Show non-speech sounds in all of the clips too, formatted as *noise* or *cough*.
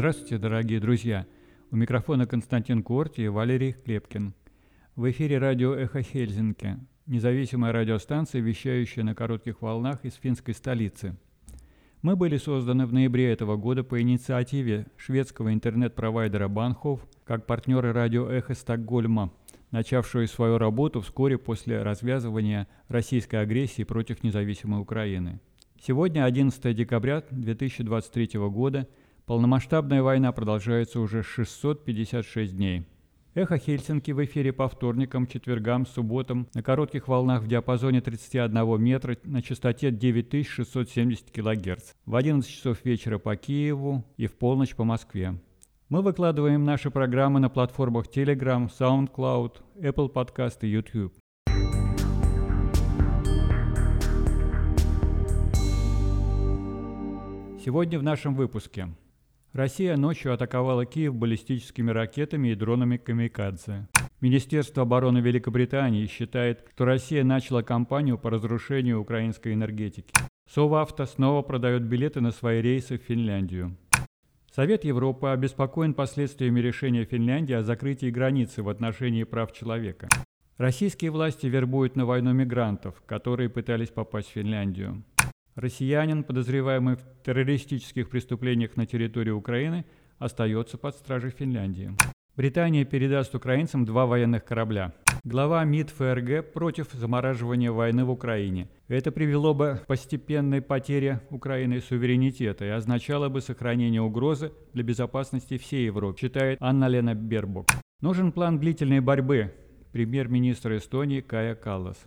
Здравствуйте, дорогие друзья! У микрофона Константин Куорти и Валерий Клепкин. В эфире радио «Эхо Хельзинки», независимая радиостанция, вещающая на коротких волнах из финской столицы. Мы были созданы в ноябре этого года по инициативе шведского интернет-провайдера Банхов как партнеры радио «Эхо Стокгольма», начавшего свою работу вскоре после развязывания российской агрессии против независимой Украины. Сегодня 11 декабря 2023 года – Полномасштабная война продолжается уже 656 дней. Эхо Хельсинки в эфире по вторникам, четвергам, субботам на коротких волнах в диапазоне 31 метра на частоте 9670 кГц. В 11 часов вечера по Киеву и в полночь по Москве. Мы выкладываем наши программы на платформах Telegram, SoundCloud, Apple Podcast и YouTube. Сегодня в нашем выпуске – Россия ночью атаковала Киев баллистическими ракетами и дронами «Камикадзе». Министерство обороны Великобритании считает, что Россия начала кампанию по разрушению украинской энергетики. Совавто снова продает билеты на свои рейсы в Финляндию. Совет Европы обеспокоен последствиями решения Финляндии о закрытии границы в отношении прав человека. Российские власти вербуют на войну мигрантов, которые пытались попасть в Финляндию. Россиянин, подозреваемый в террористических преступлениях на территории Украины, остается под стражей Финляндии. Британия передаст украинцам два военных корабля. Глава МИД ФРГ против замораживания войны в Украине. Это привело бы к постепенной потере Украины суверенитета и означало бы сохранение угрозы для безопасности всей Европы, считает Анна-Лена Бербок. Нужен план длительной борьбы, премьер-министр Эстонии Кая Каллас.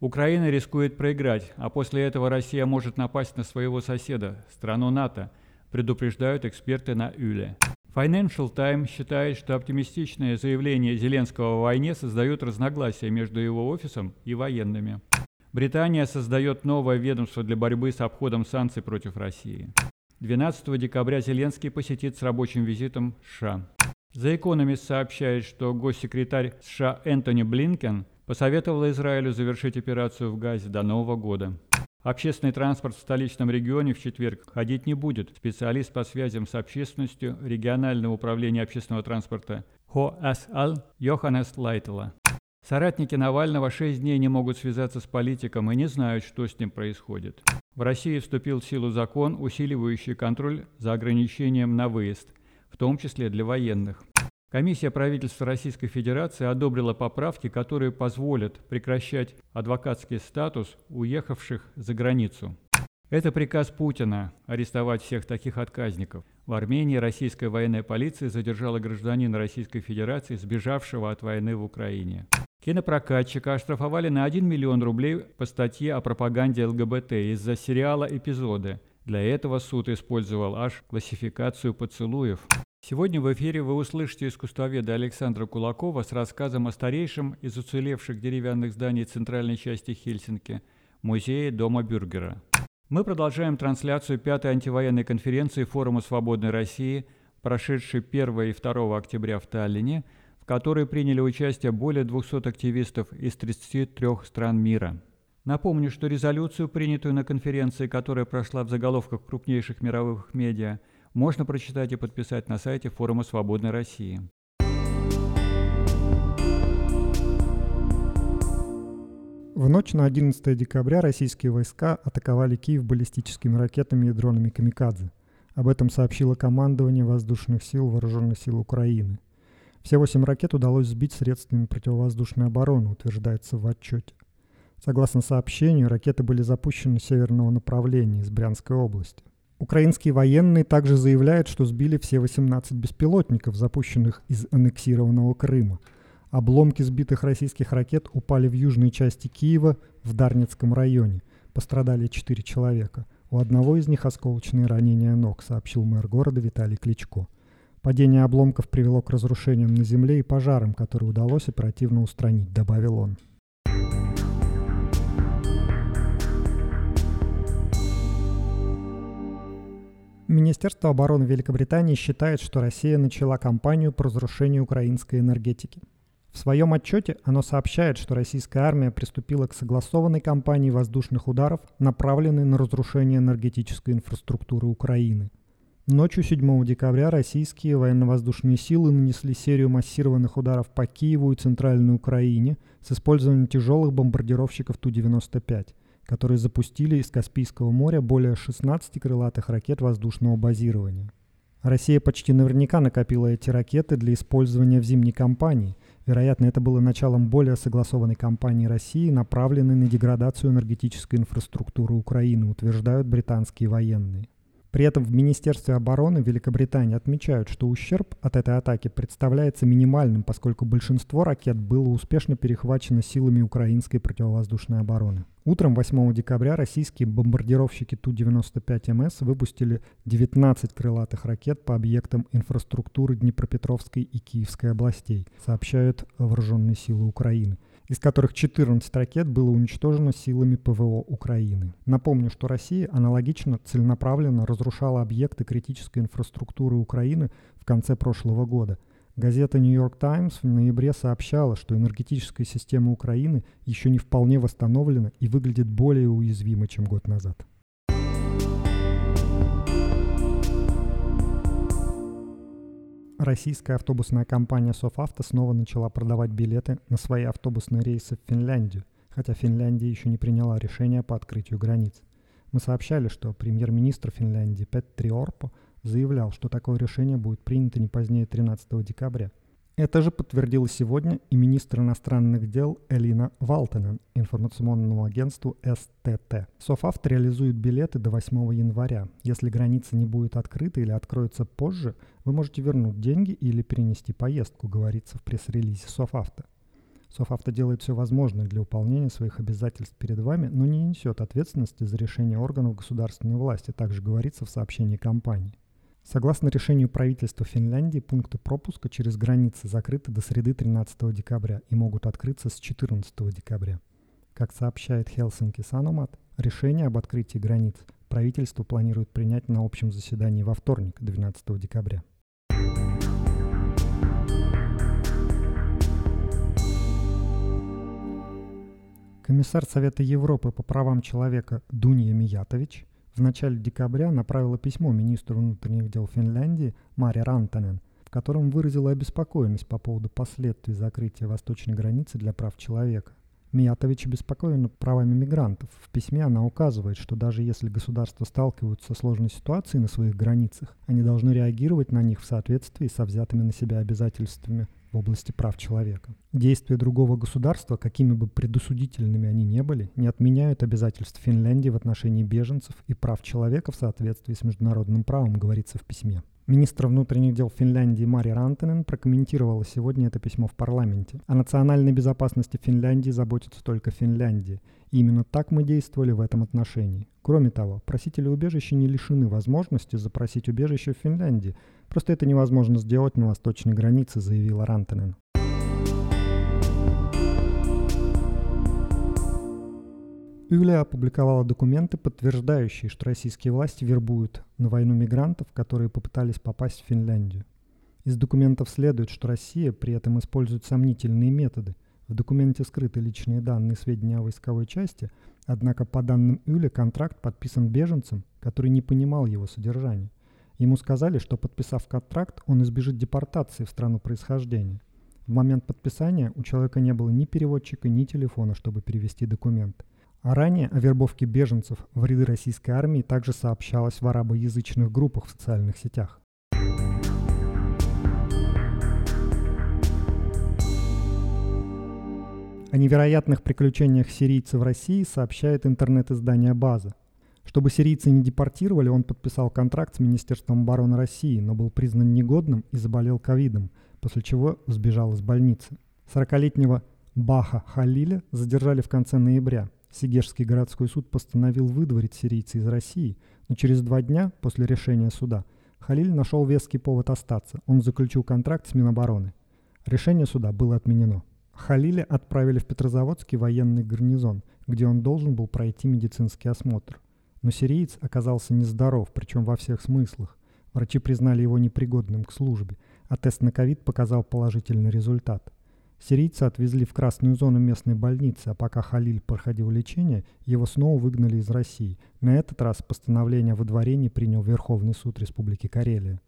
Украина рискует проиграть, а после этого Россия может напасть на своего соседа, страну НАТО, предупреждают эксперты на ЮЛЕ. Financial Times считает, что оптимистичное заявление Зеленского о войне создает разногласия между его офисом и военными. Британия создает новое ведомство для борьбы с обходом санкций против России. 12 декабря Зеленский посетит с рабочим визитом США. The Economist сообщает, что госсекретарь США Энтони Блинкен – посоветовала Израилю завершить операцию в Газе до Нового года. Общественный транспорт в столичном регионе в четверг ходить не будет. Специалист по связям с общественностью регионального управления общественного транспорта ХОАСАЛ Йоханнес Лайтела. Соратники Навального шесть дней не могут связаться с политиком и не знают, что с ним происходит. В России вступил в силу закон, усиливающий контроль за ограничением на выезд, в том числе для военных. Комиссия правительства Российской Федерации одобрила поправки, которые позволят прекращать адвокатский статус уехавших за границу. Это приказ Путина – арестовать всех таких отказников. В Армении российская военная полиция задержала гражданина Российской Федерации, сбежавшего от войны в Украине. Кинопрокатчика оштрафовали на 1 миллион рублей по статье о пропаганде ЛГБТ из-за сериала «Эпизоды». Для этого суд использовал аж классификацию поцелуев. Сегодня в эфире вы услышите искусствоведа Александра Кулакова с рассказом о старейшем из уцелевших деревянных зданий центральной части Хельсинки – музее Дома Бюргера. Мы продолжаем трансляцию пятой антивоенной конференции Форума Свободной России, прошедшей 1 и 2 октября в Таллине, в которой приняли участие более 200 активистов из 33 стран мира. Напомню, что резолюцию, принятую на конференции, которая прошла в заголовках крупнейших мировых медиа – можно прочитать и подписать на сайте Форума Свободной России. В ночь на 11 декабря российские войска атаковали Киев баллистическими ракетами и дронами «Камикадзе». Об этом сообщило командование воздушных сил Вооруженных сил Украины. Все восемь ракет удалось сбить средствами противовоздушной обороны, утверждается в отчете. Согласно сообщению, ракеты были запущены с северного направления, из Брянской области. Украинские военные также заявляют, что сбили все 18 беспилотников, запущенных из аннексированного Крыма. Обломки сбитых российских ракет упали в южной части Киева, в Дарницком районе. Пострадали 4 человека. У одного из них осколочные ранения ног, сообщил мэр города Виталий Кличко. Падение обломков привело к разрушениям на земле и пожарам, которые удалось оперативно устранить, добавил он. Министерство обороны Великобритании считает, что Россия начала кампанию по разрушению украинской энергетики. В своем отчете оно сообщает, что российская армия приступила к согласованной кампании воздушных ударов, направленной на разрушение энергетической инфраструктуры Украины. Ночью 7 декабря российские военно-воздушные силы нанесли серию массированных ударов по Киеву и Центральной Украине с использованием тяжелых бомбардировщиков Ту-95, которые запустили из Каспийского моря более 16 крылатых ракет воздушного базирования. Россия почти наверняка накопила эти ракеты для использования в зимней кампании. Вероятно, это было началом более согласованной кампании России, направленной на деградацию энергетической инфраструктуры Украины, утверждают британские военные. При этом в Министерстве обороны Великобритании отмечают, что ущерб от этой атаки представляется минимальным, поскольку большинство ракет было успешно перехвачено силами украинской противовоздушной обороны. Утром 8 декабря российские бомбардировщики Ту-95МС выпустили 19 крылатых ракет по объектам инфраструктуры Днепропетровской и Киевской областей, сообщают вооруженные силы Украины из которых 14 ракет было уничтожено силами ПВО Украины. Напомню, что Россия аналогично целенаправленно разрушала объекты критической инфраструктуры Украины в конце прошлого года. Газета New York Times в ноябре сообщала, что энергетическая система Украины еще не вполне восстановлена и выглядит более уязвимой, чем год назад. Российская автобусная компания Софавто снова начала продавать билеты на свои автобусные рейсы в Финляндию, хотя Финляндия еще не приняла решение по открытию границ. Мы сообщали, что премьер-министр Финляндии Петри Орпо заявлял, что такое решение будет принято не позднее 13 декабря – это же подтвердила сегодня и министр иностранных дел Элина Валтенен информационному агентству СТТ. Софавт реализует билеты до 8 января. Если граница не будет открыта или откроется позже, вы можете вернуть деньги или перенести поездку, говорится в пресс-релизе Софавта. Софавто делает все возможное для выполнения своих обязательств перед вами, но не несет ответственности за решение органов государственной власти, также говорится в сообщении компании. Согласно решению правительства Финляндии, пункты пропуска через границы закрыты до среды 13 декабря и могут открыться с 14 декабря. Как сообщает Хелсинки Саномат, решение об открытии границ правительство планирует принять на общем заседании во вторник, 12 декабря. Комиссар Совета Европы по правам человека Дунья Миятович – в начале декабря направила письмо министру внутренних дел Финляндии Маре Рантанен, в котором выразила обеспокоенность по поводу последствий закрытия восточной границы для прав человека. Миятович обеспокоена правами мигрантов. В письме она указывает, что даже если государства сталкиваются со сложной ситуацией на своих границах, они должны реагировать на них в соответствии со взятыми на себя обязательствами в области прав человека. Действия другого государства, какими бы предусудительными они не были, не отменяют обязательств Финляндии в отношении беженцев и прав человека в соответствии с международным правом, говорится в письме. Министр внутренних дел Финляндии Мари Рантенен прокомментировала сегодня это письмо в парламенте. О национальной безопасности Финляндии заботится только Финляндия. И именно так мы действовали в этом отношении. Кроме того, просители убежища не лишены возможности запросить убежище в Финляндии. Просто это невозможно сделать на восточной границе, заявила Рантенен. Юлия опубликовала документы, подтверждающие, что российские власти вербуют на войну мигрантов, которые попытались попасть в Финляндию. Из документов следует, что Россия при этом использует сомнительные методы. В документе скрыты личные данные и сведения о войсковой части, однако по данным Юли контракт подписан беженцем, который не понимал его содержания. Ему сказали, что подписав контракт, он избежит депортации в страну происхождения. В момент подписания у человека не было ни переводчика, ни телефона, чтобы перевести документ – а ранее о вербовке беженцев в ряды российской армии также сообщалось в арабоязычных группах в социальных сетях. О невероятных приключениях сирийцев в России сообщает интернет-издание «База». Чтобы сирийцы не депортировали, он подписал контракт с Министерством обороны России, но был признан негодным и заболел ковидом, после чего сбежал из больницы. 40-летнего Баха Халиля задержали в конце ноября – Сигежский городской суд постановил выдворить сирийца из России, но через два дня после решения суда Халиль нашел веский повод остаться. Он заключил контракт с Минобороны. Решение суда было отменено. Халиля отправили в Петрозаводский военный гарнизон, где он должен был пройти медицинский осмотр. Но сириец оказался нездоров, причем во всех смыслах. Врачи признали его непригодным к службе, а тест на ковид показал положительный результат. Сирийца отвезли в красную зону местной больницы, а пока Халиль проходил лечение, его снова выгнали из России. На этот раз постановление о выдворении принял Верховный суд Республики Карелия.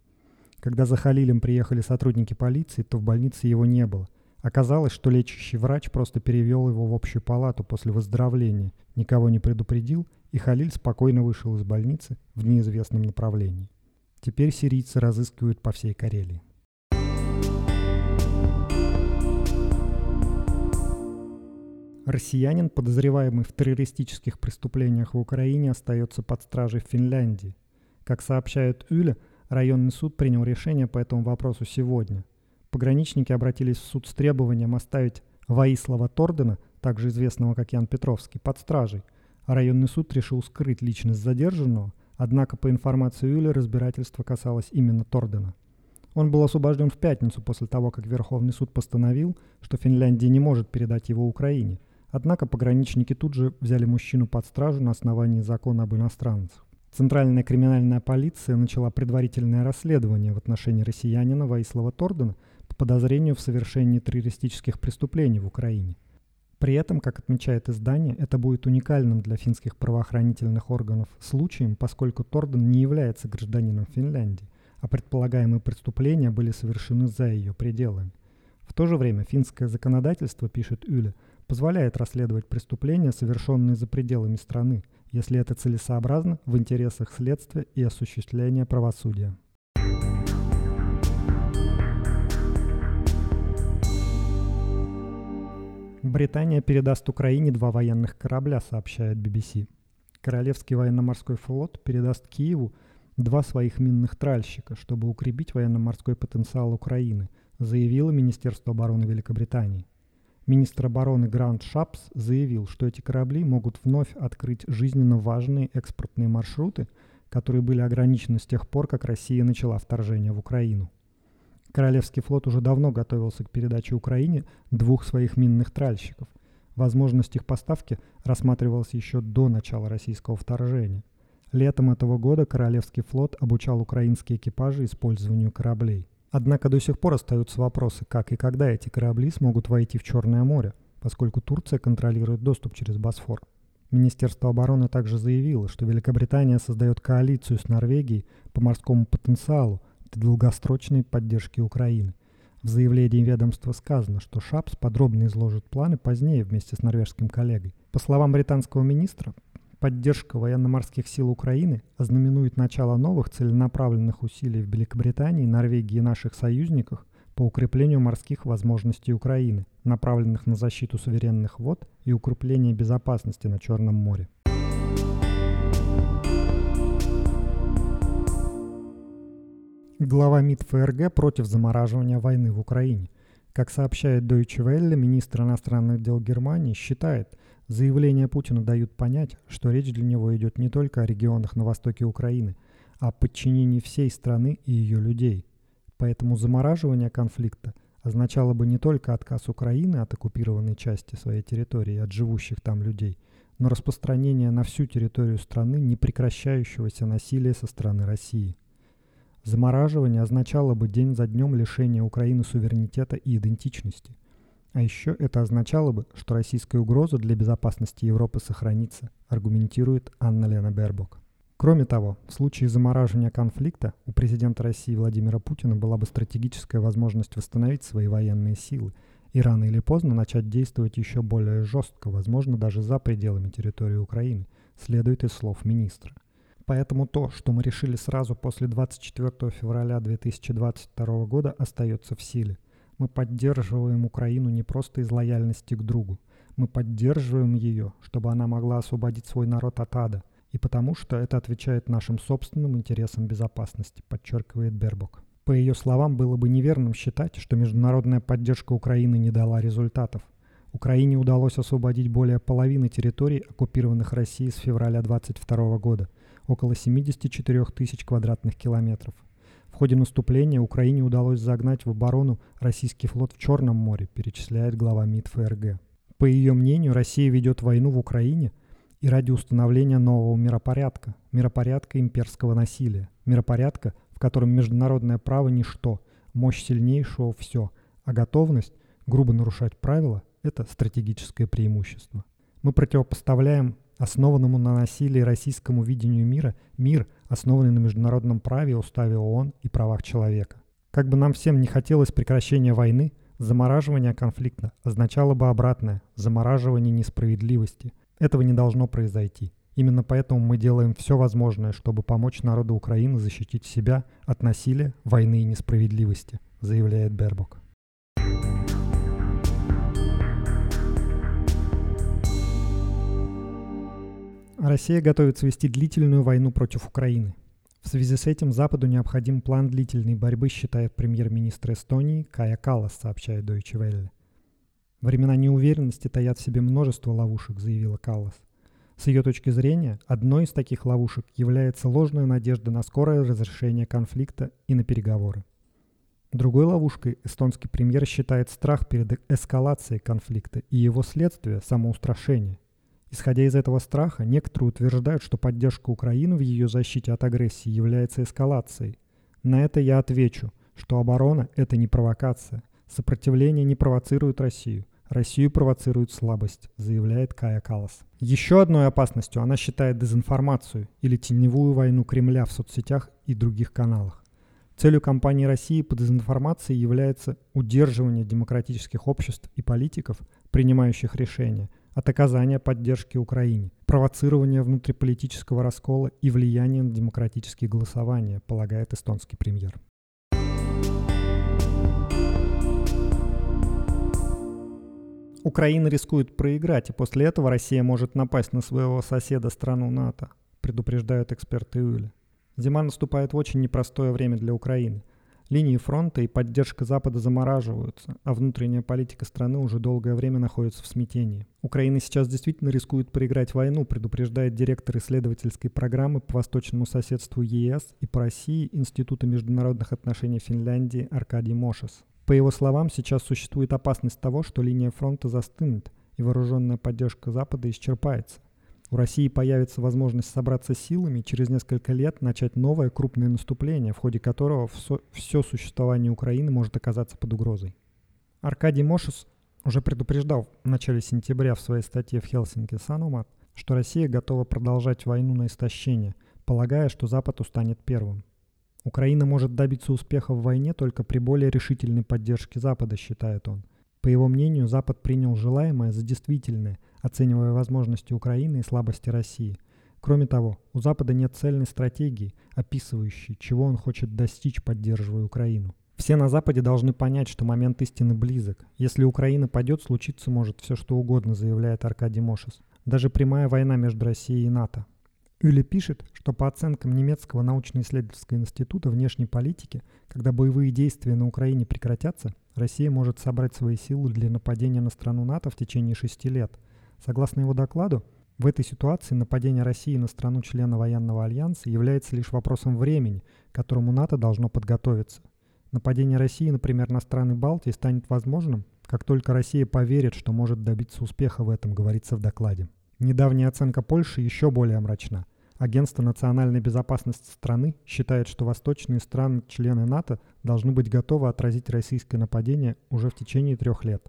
Когда за Халилем приехали сотрудники полиции, то в больнице его не было. Оказалось, что лечащий врач просто перевел его в общую палату после выздоровления, никого не предупредил, и Халиль спокойно вышел из больницы в неизвестном направлении. Теперь сирийцы разыскивают по всей Карелии. Россиянин, подозреваемый в террористических преступлениях в Украине, остается под стражей в Финляндии. Как сообщает Юля, районный суд принял решение по этому вопросу сегодня. Пограничники обратились в суд с требованием оставить Ваислава Тордена, также известного как Ян Петровский, под стражей, районный суд решил скрыть личность задержанного, однако по информации Юли разбирательство касалось именно Тордена. Он был освобожден в пятницу после того, как Верховный суд постановил, что Финляндия не может передать его Украине – Однако пограничники тут же взяли мужчину под стражу на основании закона об иностранцах. Центральная криминальная полиция начала предварительное расследование в отношении россиянина Ваислава Тордена подозрению в совершении террористических преступлений в Украине. При этом, как отмечает издание, это будет уникальным для финских правоохранительных органов случаем, поскольку Торден не является гражданином Финляндии, а предполагаемые преступления были совершены за ее пределами. В то же время финское законодательство, пишет Юля, позволяет расследовать преступления, совершенные за пределами страны, если это целесообразно в интересах следствия и осуществления правосудия. Британия передаст Украине два военных корабля, сообщает BBC. Королевский военно-морской флот передаст Киеву два своих минных тральщика, чтобы укрепить военно-морской потенциал Украины, заявило Министерство обороны Великобритании. Министр обороны Грант Шапс заявил, что эти корабли могут вновь открыть жизненно важные экспортные маршруты, которые были ограничены с тех пор, как Россия начала вторжение в Украину. Королевский флот уже давно готовился к передаче Украине двух своих минных тральщиков. Возможность их поставки рассматривалась еще до начала российского вторжения. Летом этого года Королевский флот обучал украинские экипажи использованию кораблей. Однако до сих пор остаются вопросы, как и когда эти корабли смогут войти в Черное море, поскольку Турция контролирует доступ через Босфор. Министерство обороны также заявило, что Великобритания создает коалицию с Норвегией по морскому потенциалу долгосрочной поддержки Украины. В заявлении ведомства сказано, что Шапс подробно изложит планы позднее вместе с норвежским коллегой. По словам британского министра, Поддержка военно-морских сил Украины ознаменует начало новых целенаправленных усилий в Великобритании, Норвегии и наших союзниках по укреплению морских возможностей Украины, направленных на защиту суверенных вод и укрепление безопасности на Черном море. Глава МИД ФРГ против замораживания войны в Украине. Как сообщает Deutsche Welle, министр иностранных дел Германии считает, Заявления Путина дают понять, что речь для него идет не только о регионах на востоке Украины, а о подчинении всей страны и ее людей. Поэтому замораживание конфликта означало бы не только отказ Украины от оккупированной части своей территории от живущих там людей, но распространение на всю территорию страны непрекращающегося насилия со стороны России. Замораживание означало бы день за днем лишения Украины суверенитета и идентичности – а еще это означало бы, что российская угроза для безопасности Европы сохранится, аргументирует Анна-Лена Бербок. Кроме того, в случае замораживания конфликта у президента России Владимира Путина была бы стратегическая возможность восстановить свои военные силы и рано или поздно начать действовать еще более жестко, возможно, даже за пределами территории Украины, следует из слов министра. Поэтому то, что мы решили сразу после 24 февраля 2022 года, остается в силе – мы поддерживаем Украину не просто из лояльности к другу. Мы поддерживаем ее, чтобы она могла освободить свой народ от ада. И потому что это отвечает нашим собственным интересам безопасности, подчеркивает Бербок. По ее словам, было бы неверным считать, что международная поддержка Украины не дала результатов. Украине удалось освободить более половины территорий, оккупированных Россией с февраля 22 года, около 74 тысяч квадратных километров. В ходе наступления Украине удалось загнать в оборону российский флот в Черном море, перечисляет глава МИД ФРГ. По ее мнению, Россия ведет войну в Украине и ради установления нового миропорядка, миропорядка имперского насилия, миропорядка, в котором международное право – ничто, мощь сильнейшего – все, а готовность грубо нарушать правила – это стратегическое преимущество. Мы противопоставляем основанному на насилии российскому видению мира мир, основанный на международном праве, уставе ООН и правах человека. Как бы нам всем не хотелось прекращения войны, замораживание конфликта означало бы обратное – замораживание несправедливости. Этого не должно произойти. Именно поэтому мы делаем все возможное, чтобы помочь народу Украины защитить себя от насилия, войны и несправедливости, заявляет Бербок. Россия готовится вести длительную войну против Украины. В связи с этим Западу необходим план длительной борьбы, считает премьер-министр Эстонии Кая Калас, сообщает Deutsche Welle. Времена неуверенности таят в себе множество ловушек, заявила Каллас. С ее точки зрения, одной из таких ловушек является ложная надежда на скорое разрешение конфликта и на переговоры. Другой ловушкой эстонский премьер считает страх перед эскалацией конфликта и его следствие – самоустрашение. Исходя из этого страха, некоторые утверждают, что поддержка Украины в ее защите от агрессии является эскалацией. На это я отвечу, что оборона – это не провокация. Сопротивление не провоцирует Россию. Россию провоцирует слабость, заявляет Кая Калас. Еще одной опасностью она считает дезинформацию или теневую войну Кремля в соцсетях и других каналах. Целью кампании России по дезинформации является удерживание демократических обществ и политиков, принимающих решения, от оказания поддержки Украине, провоцирования внутриполитического раскола и влияния на демократические голосования, полагает эстонский премьер. Украина рискует проиграть, и после этого Россия может напасть на своего соседа страну НАТО, предупреждают эксперты ЮЛИ. Зима наступает в очень непростое время для Украины – Линии фронта и поддержка Запада замораживаются, а внутренняя политика страны уже долгое время находится в смятении. Украина сейчас действительно рискует проиграть войну, предупреждает директор исследовательской программы по восточному соседству ЕС и по России Института международных отношений Финляндии Аркадий Мошес. По его словам, сейчас существует опасность того, что линия фронта застынет, и вооруженная поддержка Запада исчерпается. У России появится возможность собраться силами через несколько лет начать новое крупное наступление, в ходе которого все, существование Украины может оказаться под угрозой. Аркадий Мошес уже предупреждал в начале сентября в своей статье в Хелсинки Санумат, что Россия готова продолжать войну на истощение, полагая, что Запад устанет первым. Украина может добиться успеха в войне только при более решительной поддержке Запада, считает он. По его мнению, Запад принял желаемое за действительное – оценивая возможности Украины и слабости России. Кроме того, у Запада нет цельной стратегии, описывающей, чего он хочет достичь, поддерживая Украину. Все на Западе должны понять, что момент истины близок. Если Украина падет, случиться может все что угодно, заявляет Аркадий Мошес. Даже прямая война между Россией и НАТО. Юли пишет, что по оценкам немецкого научно-исследовательского института внешней политики, когда боевые действия на Украине прекратятся, Россия может собрать свои силы для нападения на страну НАТО в течение шести лет – Согласно его докладу, в этой ситуации нападение России на страну-члена военного альянса является лишь вопросом времени, к которому НАТО должно подготовиться. Нападение России, например, на страны Балтии станет возможным, как только Россия поверит, что может добиться успеха в этом, говорится в докладе. Недавняя оценка Польши еще более мрачна. Агентство национальной безопасности страны считает, что восточные страны-члены НАТО должны быть готовы отразить российское нападение уже в течение трех лет.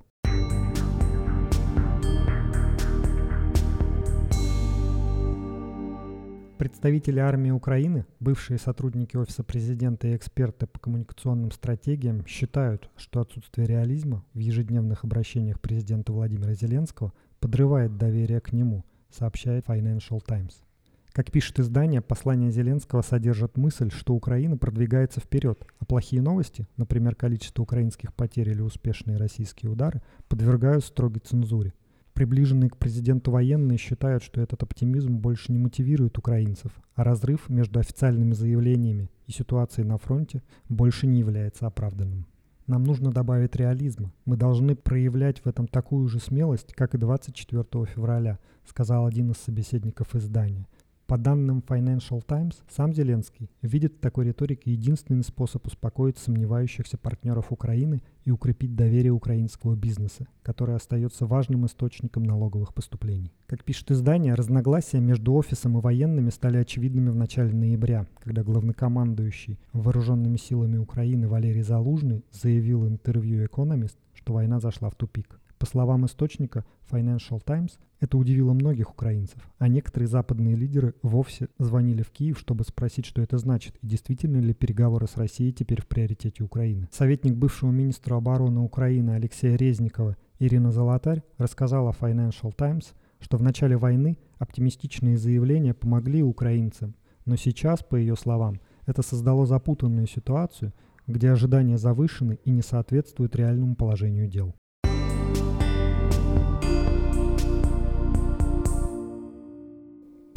Представители армии Украины, бывшие сотрудники Офиса президента и эксперты по коммуникационным стратегиям считают, что отсутствие реализма в ежедневных обращениях президента Владимира Зеленского подрывает доверие к нему, сообщает Financial Times. Как пишет издание, послание Зеленского содержит мысль, что Украина продвигается вперед, а плохие новости, например, количество украинских потерь или успешные российские удары, подвергают строгой цензуре. Приближенные к президенту военные считают, что этот оптимизм больше не мотивирует украинцев, а разрыв между официальными заявлениями и ситуацией на фронте больше не является оправданным. Нам нужно добавить реализма. Мы должны проявлять в этом такую же смелость, как и 24 февраля, сказал один из собеседников издания – по данным Financial Times, сам Зеленский видит в такой риторике единственный способ успокоить сомневающихся партнеров Украины и укрепить доверие украинского бизнеса, который остается важным источником налоговых поступлений. Как пишет издание, разногласия между офисом и военными стали очевидными в начале ноября, когда главнокомандующий вооруженными силами Украины Валерий Залужный заявил в интервью Economist, что война зашла в тупик. По словам источника Financial Times, это удивило многих украинцев, а некоторые западные лидеры вовсе звонили в Киев, чтобы спросить, что это значит, и действительно ли переговоры с Россией теперь в приоритете Украины. Советник бывшего министра обороны Украины Алексея Резникова Ирина Золотарь рассказала Financial Times, что в начале войны оптимистичные заявления помогли украинцам, но сейчас, по ее словам, это создало запутанную ситуацию, где ожидания завышены и не соответствуют реальному положению дел.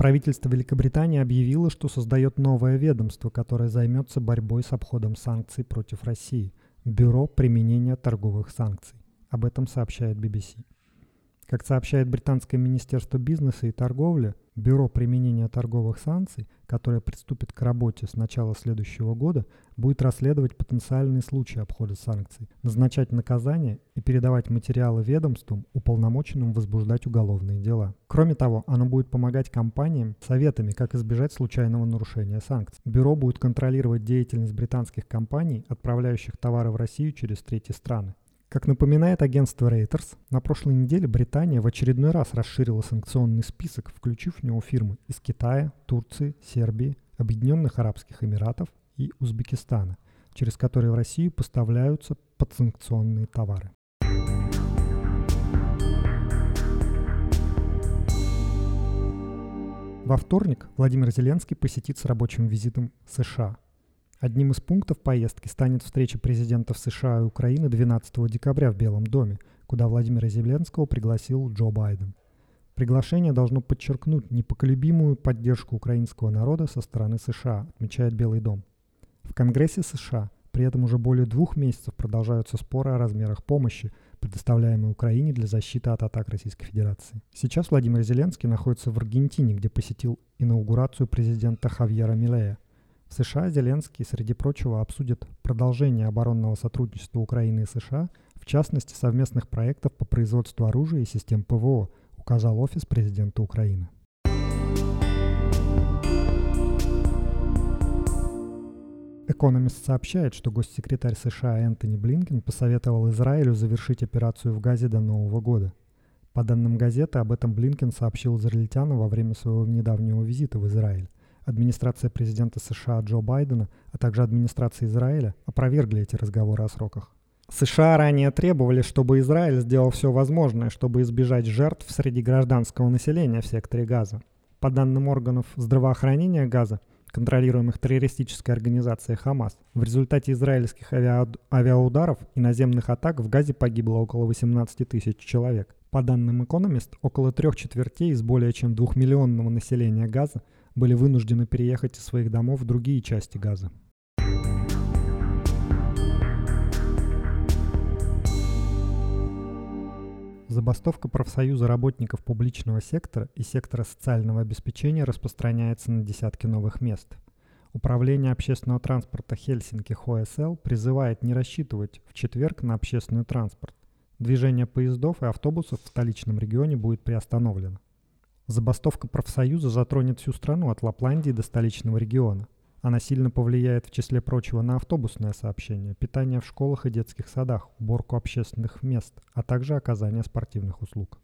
Правительство Великобритании объявило, что создает новое ведомство, которое займется борьбой с обходом санкций против России – Бюро применения торговых санкций. Об этом сообщает BBC. Как сообщает Британское министерство бизнеса и торговли, Бюро применения торговых санкций, которое приступит к работе с начала следующего года, будет расследовать потенциальные случаи обхода санкций, назначать наказания и передавать материалы ведомствам, уполномоченным возбуждать уголовные дела. Кроме того, оно будет помогать компаниям советами, как избежать случайного нарушения санкций. Бюро будет контролировать деятельность британских компаний, отправляющих товары в Россию через третьи страны. Как напоминает агентство Reuters, на прошлой неделе Британия в очередной раз расширила санкционный список, включив в него фирмы из Китая, Турции, Сербии, Объединенных Арабских Эмиратов и Узбекистана, через которые в Россию поставляются подсанкционные товары. Во вторник Владимир Зеленский посетит с рабочим визитом США – Одним из пунктов поездки станет встреча президентов США и Украины 12 декабря в Белом доме, куда Владимира Зеленского пригласил Джо Байден. Приглашение должно подчеркнуть непоколебимую поддержку украинского народа со стороны США, отмечает Белый дом. В Конгрессе США при этом уже более двух месяцев продолжаются споры о размерах помощи, предоставляемой Украине для защиты от атак Российской Федерации. Сейчас Владимир Зеленский находится в Аргентине, где посетил инаугурацию президента Хавьера Милея. В США Зеленский, среди прочего, обсудит продолжение оборонного сотрудничества Украины и США, в частности, совместных проектов по производству оружия и систем ПВО, указал офис президента Украины. Экономист сообщает, что госсекретарь США Энтони Блинкен посоветовал Израилю завершить операцию в Газе до Нового года. По данным газеты, об этом Блинкен сообщил израильтянам во время своего недавнего визита в Израиль администрация президента США Джо Байдена, а также администрация Израиля опровергли эти разговоры о сроках. США ранее требовали, чтобы Израиль сделал все возможное, чтобы избежать жертв среди гражданского населения в секторе Газа. По данным органов здравоохранения Газа, контролируемых террористической организацией Хамас, в результате израильских авиа... авиаударов и наземных атак в Газе погибло около 18 тысяч человек. По данным Economist, около трех четвертей из более чем двухмиллионного населения Газа были вынуждены переехать из своих домов в другие части Газа. Забастовка профсоюза работников публичного сектора и сектора социального обеспечения распространяется на десятки новых мест. Управление общественного транспорта Хельсинки ХОСЛ призывает не рассчитывать в четверг на общественный транспорт. Движение поездов и автобусов в столичном регионе будет приостановлено. Забастовка профсоюза затронет всю страну от Лапландии до столичного региона. Она сильно повлияет, в числе прочего, на автобусное сообщение, питание в школах и детских садах, уборку общественных мест, а также оказание спортивных услуг.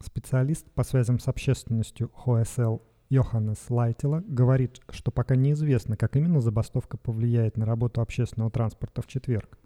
Специалист по связям с общественностью ХОСЛ Йоханнес Лайтела говорит, что пока неизвестно, как именно забастовка повлияет на работу общественного транспорта в четверг.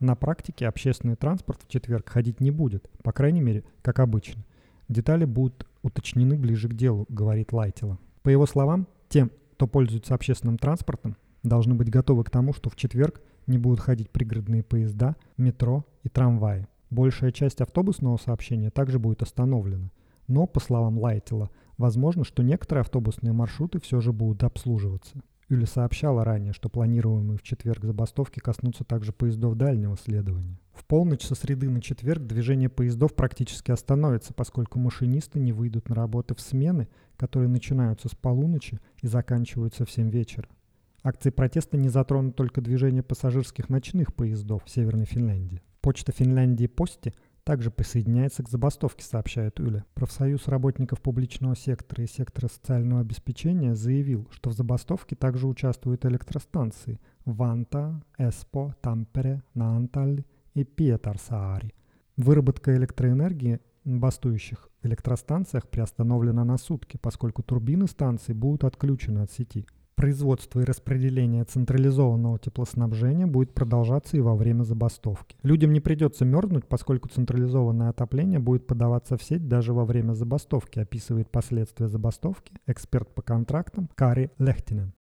На практике общественный транспорт в четверг ходить не будет, по крайней мере, как обычно – Детали будут уточнены ближе к делу, говорит Лайтила. По его словам, тем, кто пользуется общественным транспортом, должны быть готовы к тому, что в четверг не будут ходить пригородные поезда, метро и трамваи. Большая часть автобусного сообщения также будет остановлена. Но, по словам Лайтила, возможно, что некоторые автобусные маршруты все же будут обслуживаться. Юля сообщала ранее, что планируемые в четверг забастовки коснутся также поездов дальнего следования. В полночь со среды на четверг движение поездов практически остановится, поскольку машинисты не выйдут на работу в смены, которые начинаются с полуночи и заканчиваются в 7 вечера. Акции протеста не затронут только движение пассажирских ночных поездов в Северной Финляндии. Почта Финляндии Пости – также присоединяется к забастовке, сообщает Юля. Профсоюз работников публичного сектора и сектора социального обеспечения заявил, что в забастовке также участвуют электростанции Ванта, Эспо, Тампере, Наанталь и Пиетарсаари. Выработка электроэнергии на бастующих электростанциях приостановлена на сутки, поскольку турбины станций будут отключены от сети. Производство и распределение централизованного теплоснабжения будет продолжаться и во время забастовки. Людям не придется мерзнуть, поскольку централизованное отопление будет подаваться в сеть даже во время забастовки, описывает последствия забастовки эксперт по контрактам Кари Лехтинен.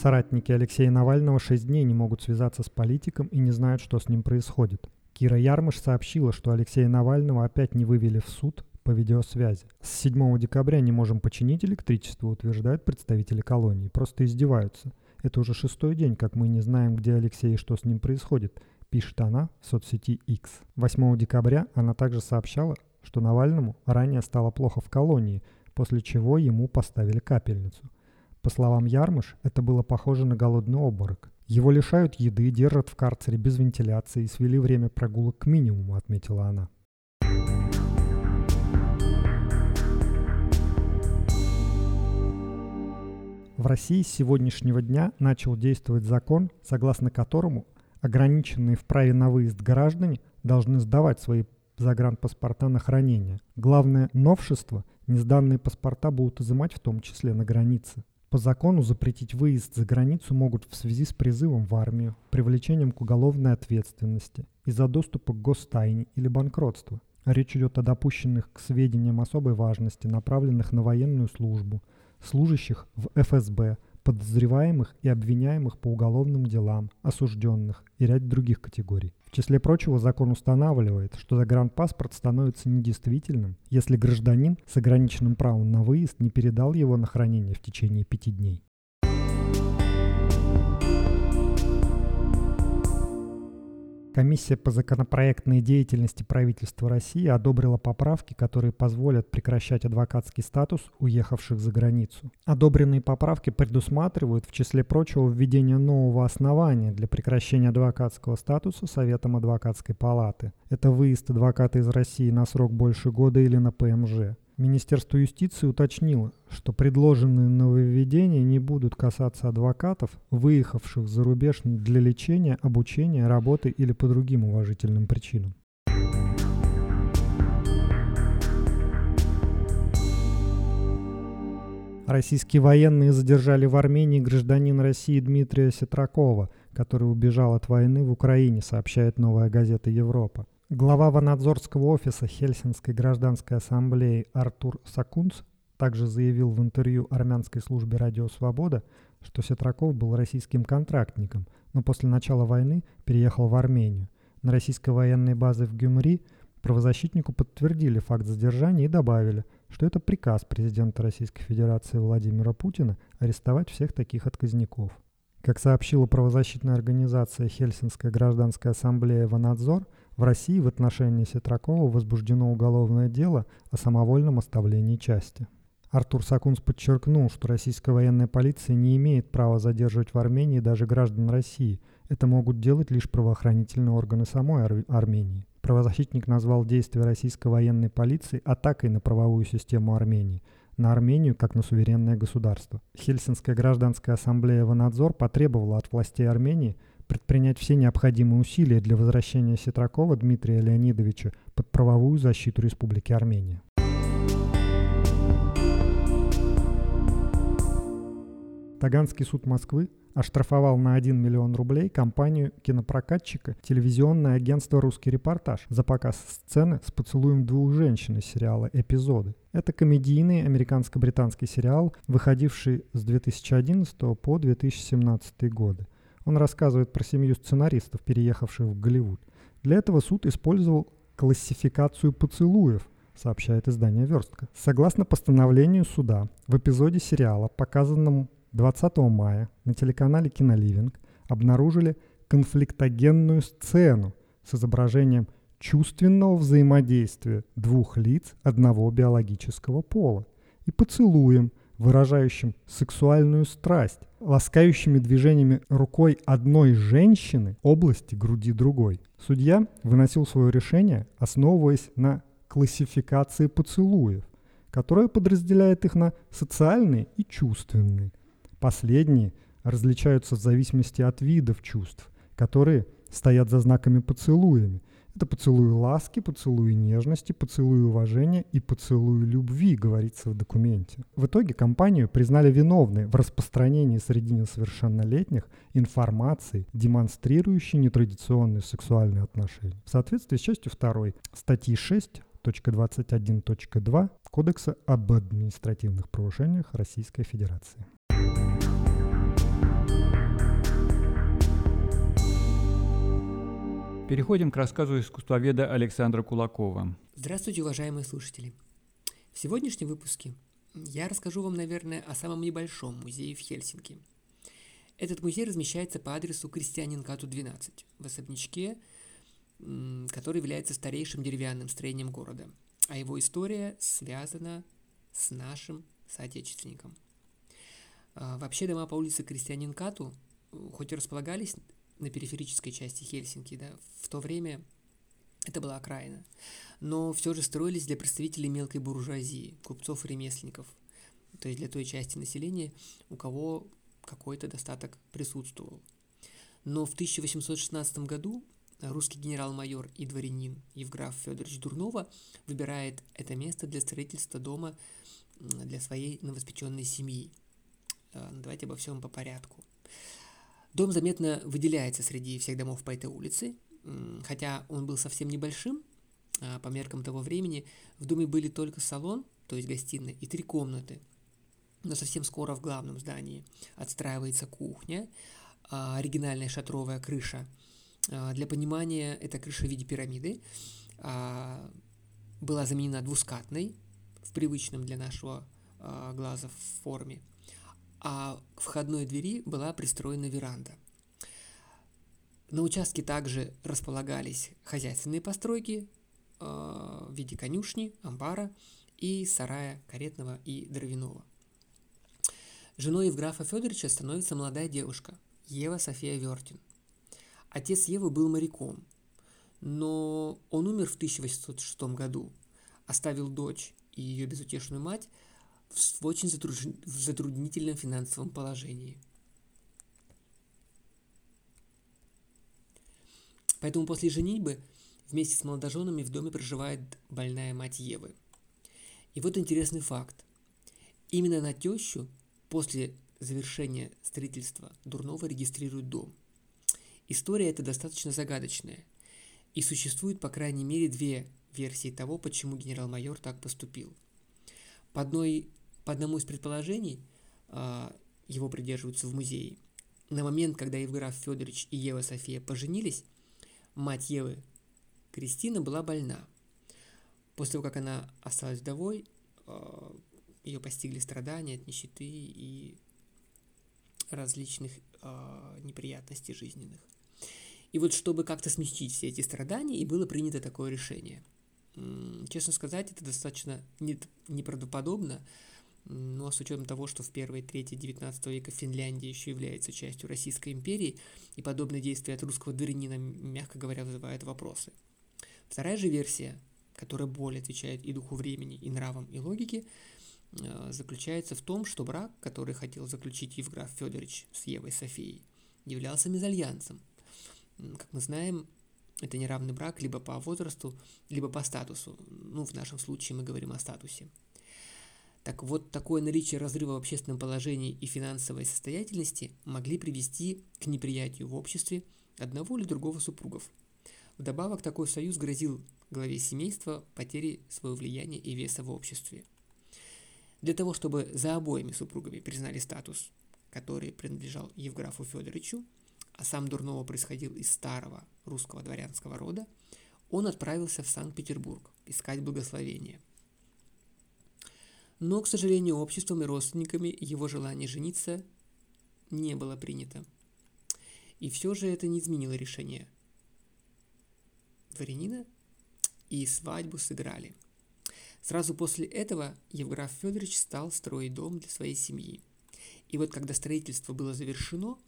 Соратники Алексея Навального шесть дней не могут связаться с политиком и не знают, что с ним происходит. Кира Ярмыш сообщила, что Алексея Навального опять не вывели в суд по видеосвязи. С 7 декабря не можем починить электричество, утверждают представители колонии. Просто издеваются. Это уже шестой день, как мы не знаем, где Алексей и что с ним происходит, пишет она в соцсети X. 8 декабря она также сообщала, что Навальному ранее стало плохо в колонии, после чего ему поставили капельницу. По словам Ярмыш, это было похоже на голодный обморок. Его лишают еды, держат в карцере без вентиляции и свели время прогулок к минимуму, отметила она. В России с сегодняшнего дня начал действовать закон, согласно которому ограниченные в праве на выезд граждане должны сдавать свои загранпаспорта на хранение. Главное новшество – несданные паспорта будут изымать в том числе на границе. По закону запретить выезд за границу могут в связи с призывом в армию, привлечением к уголовной ответственности из-за доступа к гостайне или банкротства. Речь идет о допущенных к сведениям особой важности, направленных на военную службу – служащих в ФСБ, подозреваемых и обвиняемых по уголовным делам, осужденных и ряд других категорий. В числе прочего, закон устанавливает, что загранпаспорт становится недействительным, если гражданин с ограниченным правом на выезд не передал его на хранение в течение пяти дней. Комиссия по законопроектной деятельности правительства России одобрила поправки, которые позволят прекращать адвокатский статус уехавших за границу. Одобренные поправки предусматривают, в числе прочего, введение нового основания для прекращения адвокатского статуса Советом адвокатской палаты. Это выезд адвоката из России на срок больше года или на ПМЖ. Министерство юстиции уточнило, что предложенные нововведения не будут касаться адвокатов, выехавших за рубеж для лечения, обучения, работы или по другим уважительным причинам. Российские военные задержали в Армении гражданина России Дмитрия Сетракова, который убежал от войны в Украине, сообщает новая газета «Европа». Глава Ванадзорского офиса Хельсинской гражданской ассамблеи Артур Сакунц также заявил в интервью армянской службе «Радио Свобода», что Сетраков был российским контрактником, но после начала войны переехал в Армению. На российской военной базе в Гюмри правозащитнику подтвердили факт задержания и добавили, что это приказ президента Российской Федерации Владимира Путина арестовать всех таких отказников. Как сообщила правозащитная организация Хельсинская гражданская ассамблея «Ванадзор», в России в отношении Сетракова возбуждено уголовное дело о самовольном оставлении части. Артур Сакунс подчеркнул, что российская военная полиция не имеет права задерживать в Армении даже граждан России. Это могут делать лишь правоохранительные органы самой Ар Армении. Правозащитник назвал действия российской военной полиции атакой на правовую систему Армении, на Армению как на суверенное государство. Хельсинская гражданская ассамблея «Ванадзор» потребовала от властей Армении – предпринять все необходимые усилия для возвращения Сетракова Дмитрия Леонидовича под правовую защиту Республики Армения. Таганский суд Москвы оштрафовал на 1 миллион рублей компанию кинопрокатчика телевизионное агентство «Русский репортаж» за показ сцены с поцелуем двух женщин из сериала «Эпизоды». Это комедийный американско-британский сериал, выходивший с 2011 по 2017 годы. Он рассказывает про семью сценаристов, переехавших в Голливуд. Для этого суд использовал классификацию поцелуев, сообщает издание «Верстка». Согласно постановлению суда, в эпизоде сериала, показанном 20 мая на телеканале «Киноливинг», обнаружили конфликтогенную сцену с изображением чувственного взаимодействия двух лиц одного биологического пола и поцелуем, выражающим сексуальную страсть, ласкающими движениями рукой одной женщины области груди другой. Судья выносил свое решение, основываясь на классификации поцелуев, которая подразделяет их на социальные и чувственные. Последние различаются в зависимости от видов чувств, которые стоят за знаками поцелуями. Это поцелуи ласки, поцелуи нежности, поцелуи уважения и поцелуи любви, говорится в документе. В итоге компанию признали виновной в распространении среди несовершеннолетних информации, демонстрирующей нетрадиционные сексуальные отношения. В соответствии с частью 2 статьи 6.21.2 Кодекса об административных правонарушениях Российской Федерации. Переходим к рассказу искусствоведа Александра Кулакова. Здравствуйте, уважаемые слушатели. В сегодняшнем выпуске я расскажу вам, наверное, о самом небольшом музее в Хельсинки. Этот музей размещается по адресу Крестьянинкату 12 в особнячке, который является старейшим деревянным строением города, а его история связана с нашим соотечественником. А, вообще дома по улице Крестьянинкату, хоть и располагались на периферической части Хельсинки, да, в то время это была окраина, но все же строились для представителей мелкой буржуазии, купцов и ремесленников, то есть для той части населения, у кого какой-то достаток присутствовал. Но в 1816 году русский генерал-майор и дворянин Евграф Федорович Дурнова выбирает это место для строительства дома для своей новоспеченной семьи. Э, давайте обо всем по порядку. Дом заметно выделяется среди всех домов по этой улице, хотя он был совсем небольшим, а по меркам того времени в доме были только салон, то есть гостиная, и три комнаты. Но совсем скоро в главном здании отстраивается кухня, а, оригинальная шатровая крыша. А, для понимания, эта крыша в виде пирамиды была заменена двускатной в привычном для нашего глаза форме а к входной двери была пристроена веранда. На участке также располагались хозяйственные постройки э, в виде конюшни, амбара и сарая каретного и дровяного. Женой Евграфа Федоровича становится молодая девушка Ева София Вертин. Отец Евы был моряком, но он умер в 1806 году, оставил дочь и ее безутешную мать в очень затруднительном финансовом положении. Поэтому после женитьбы вместе с молодоженами в доме проживает больная мать Евы. И вот интересный факт. Именно на тещу после завершения строительства Дурнова регистрирует дом. История эта достаточно загадочная. И существует, по крайней мере, две версии того, почему генерал-майор так поступил. По одной по одному из предположений, а, его придерживаются в музее, на момент, когда Евграф Федорович и Ева София поженились, мать Евы, Кристина, была больна. После того, как она осталась вдовой, а, ее постигли страдания от нищеты и различных а, неприятностей жизненных. И вот чтобы как-то смягчить все эти страдания, и было принято такое решение. Честно сказать, это достаточно неправдоподобно, ну а с учетом того, что в первой трети XIX века Финляндия еще является частью Российской империи, и подобные действия от русского дворянина, мягко говоря, вызывают вопросы. Вторая же версия, которая более отвечает и духу времени, и нравам, и логике, э, заключается в том, что брак, который хотел заключить Евграф Федорович с Евой Софией, являлся мезальянсом. Как мы знаем, это неравный брак либо по возрасту, либо по статусу. Ну, в нашем случае мы говорим о статусе. Так вот, такое наличие разрыва в общественном положении и финансовой состоятельности могли привести к неприятию в обществе одного или другого супругов. Вдобавок, такой союз грозил главе семейства потерей своего влияния и веса в обществе. Для того, чтобы за обоими супругами признали статус, который принадлежал Евграфу Федоровичу, а сам Дурново происходил из старого русского дворянского рода, он отправился в Санкт-Петербург искать благословения – но, к сожалению, обществом и родственниками его желание жениться не было принято. И все же это не изменило решение дворянина, и свадьбу сыграли. Сразу после этого Евграф Федорович стал строить дом для своей семьи. И вот когда строительство было завершено,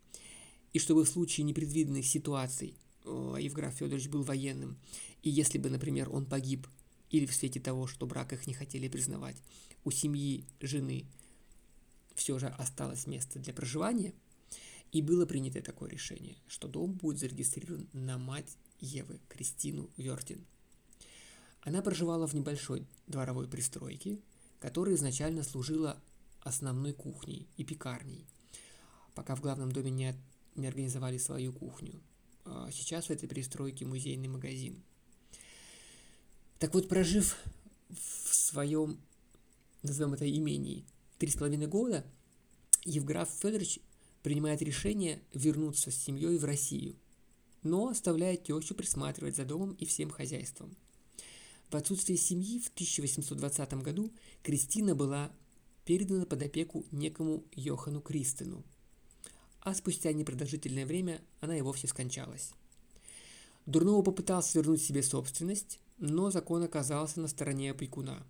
и чтобы в случае непредвиденных ситуаций Евграф Федорович был военным, и если бы, например, он погиб, или в свете того, что брак их не хотели признавать, у семьи жены все же осталось место для проживания, И было принято такое решение, что дом будет зарегистрирован на мать Евы, Кристину Вертин. Она проживала в небольшой дворовой пристройке, которая изначально служила основной кухней и пекарней, пока в главном доме не, не организовали свою кухню. А сейчас в этой пристройке музейный магазин. Так вот, прожив в своем, назовем это, имении три с половиной года, Евграф Федорович принимает решение вернуться с семьей в Россию, но оставляет тещу присматривать за домом и всем хозяйством. В отсутствие семьи в 1820 году Кристина была передана под опеку некому Йохану Кристину, а спустя непродолжительное время она и вовсе скончалась. Дурново попытался вернуть себе собственность, но закон оказался на стороне опекуна.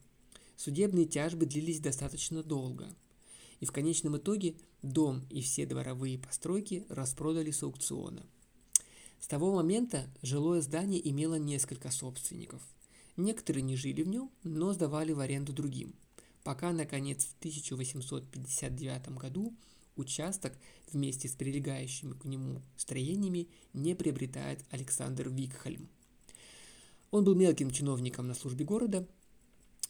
Судебные тяжбы длились достаточно долго – и в конечном итоге дом и все дворовые постройки распродали с аукциона. С того момента жилое здание имело несколько собственников. Некоторые не жили в нем, но сдавали в аренду другим, пока, наконец, в 1859 году участок вместе с прилегающими к нему строениями не приобретает Александр Викхальм. Он был мелким чиновником на службе города,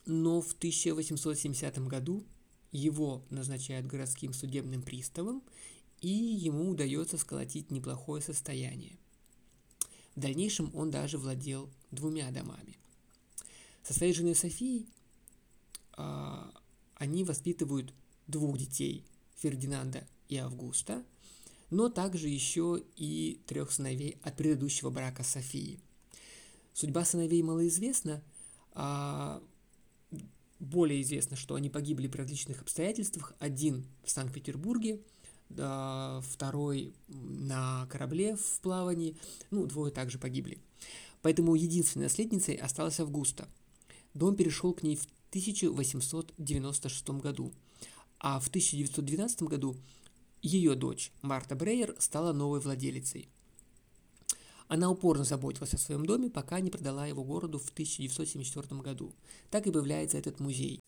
но в 1870 году его назначают городским судебным приставом, и ему удается сколотить неплохое состояние. В дальнейшем он даже владел двумя домами. Со своей женой Софией э, они воспитывают двух детей, Фердинанда и Августа, но также еще и трех сыновей от предыдущего брака Софии. Судьба сыновей малоизвестна, а более известно, что они погибли при различных обстоятельствах. Один в Санкт-Петербурге, второй на корабле в плавании, ну, двое также погибли. Поэтому единственной наследницей осталась Августа. Дом перешел к ней в 1896 году, а в 1912 году ее дочь Марта Брейер стала новой владелицей – она упорно заботилась о своем доме, пока не продала его городу в 1974 году. Так и появляется этот музей.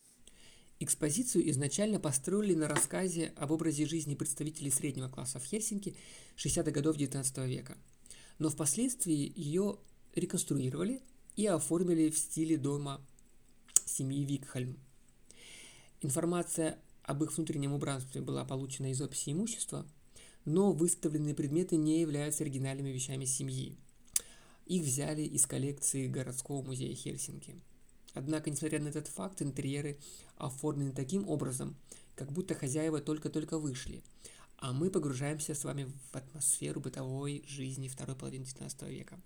Экспозицию изначально построили на рассказе об образе жизни представителей среднего класса в Хельсинки 60-х годов XIX века. Но впоследствии ее реконструировали и оформили в стиле дома семьи Викхальм. Информация об их внутреннем убранстве была получена из описи имущества, но выставленные предметы не являются оригинальными вещами семьи. Их взяли из коллекции городского музея Хельсинки. Однако, несмотря на этот факт, интерьеры оформлены таким образом, как будто хозяева только-только вышли, а мы погружаемся с вами в атмосферу бытовой жизни второй половины XIX века.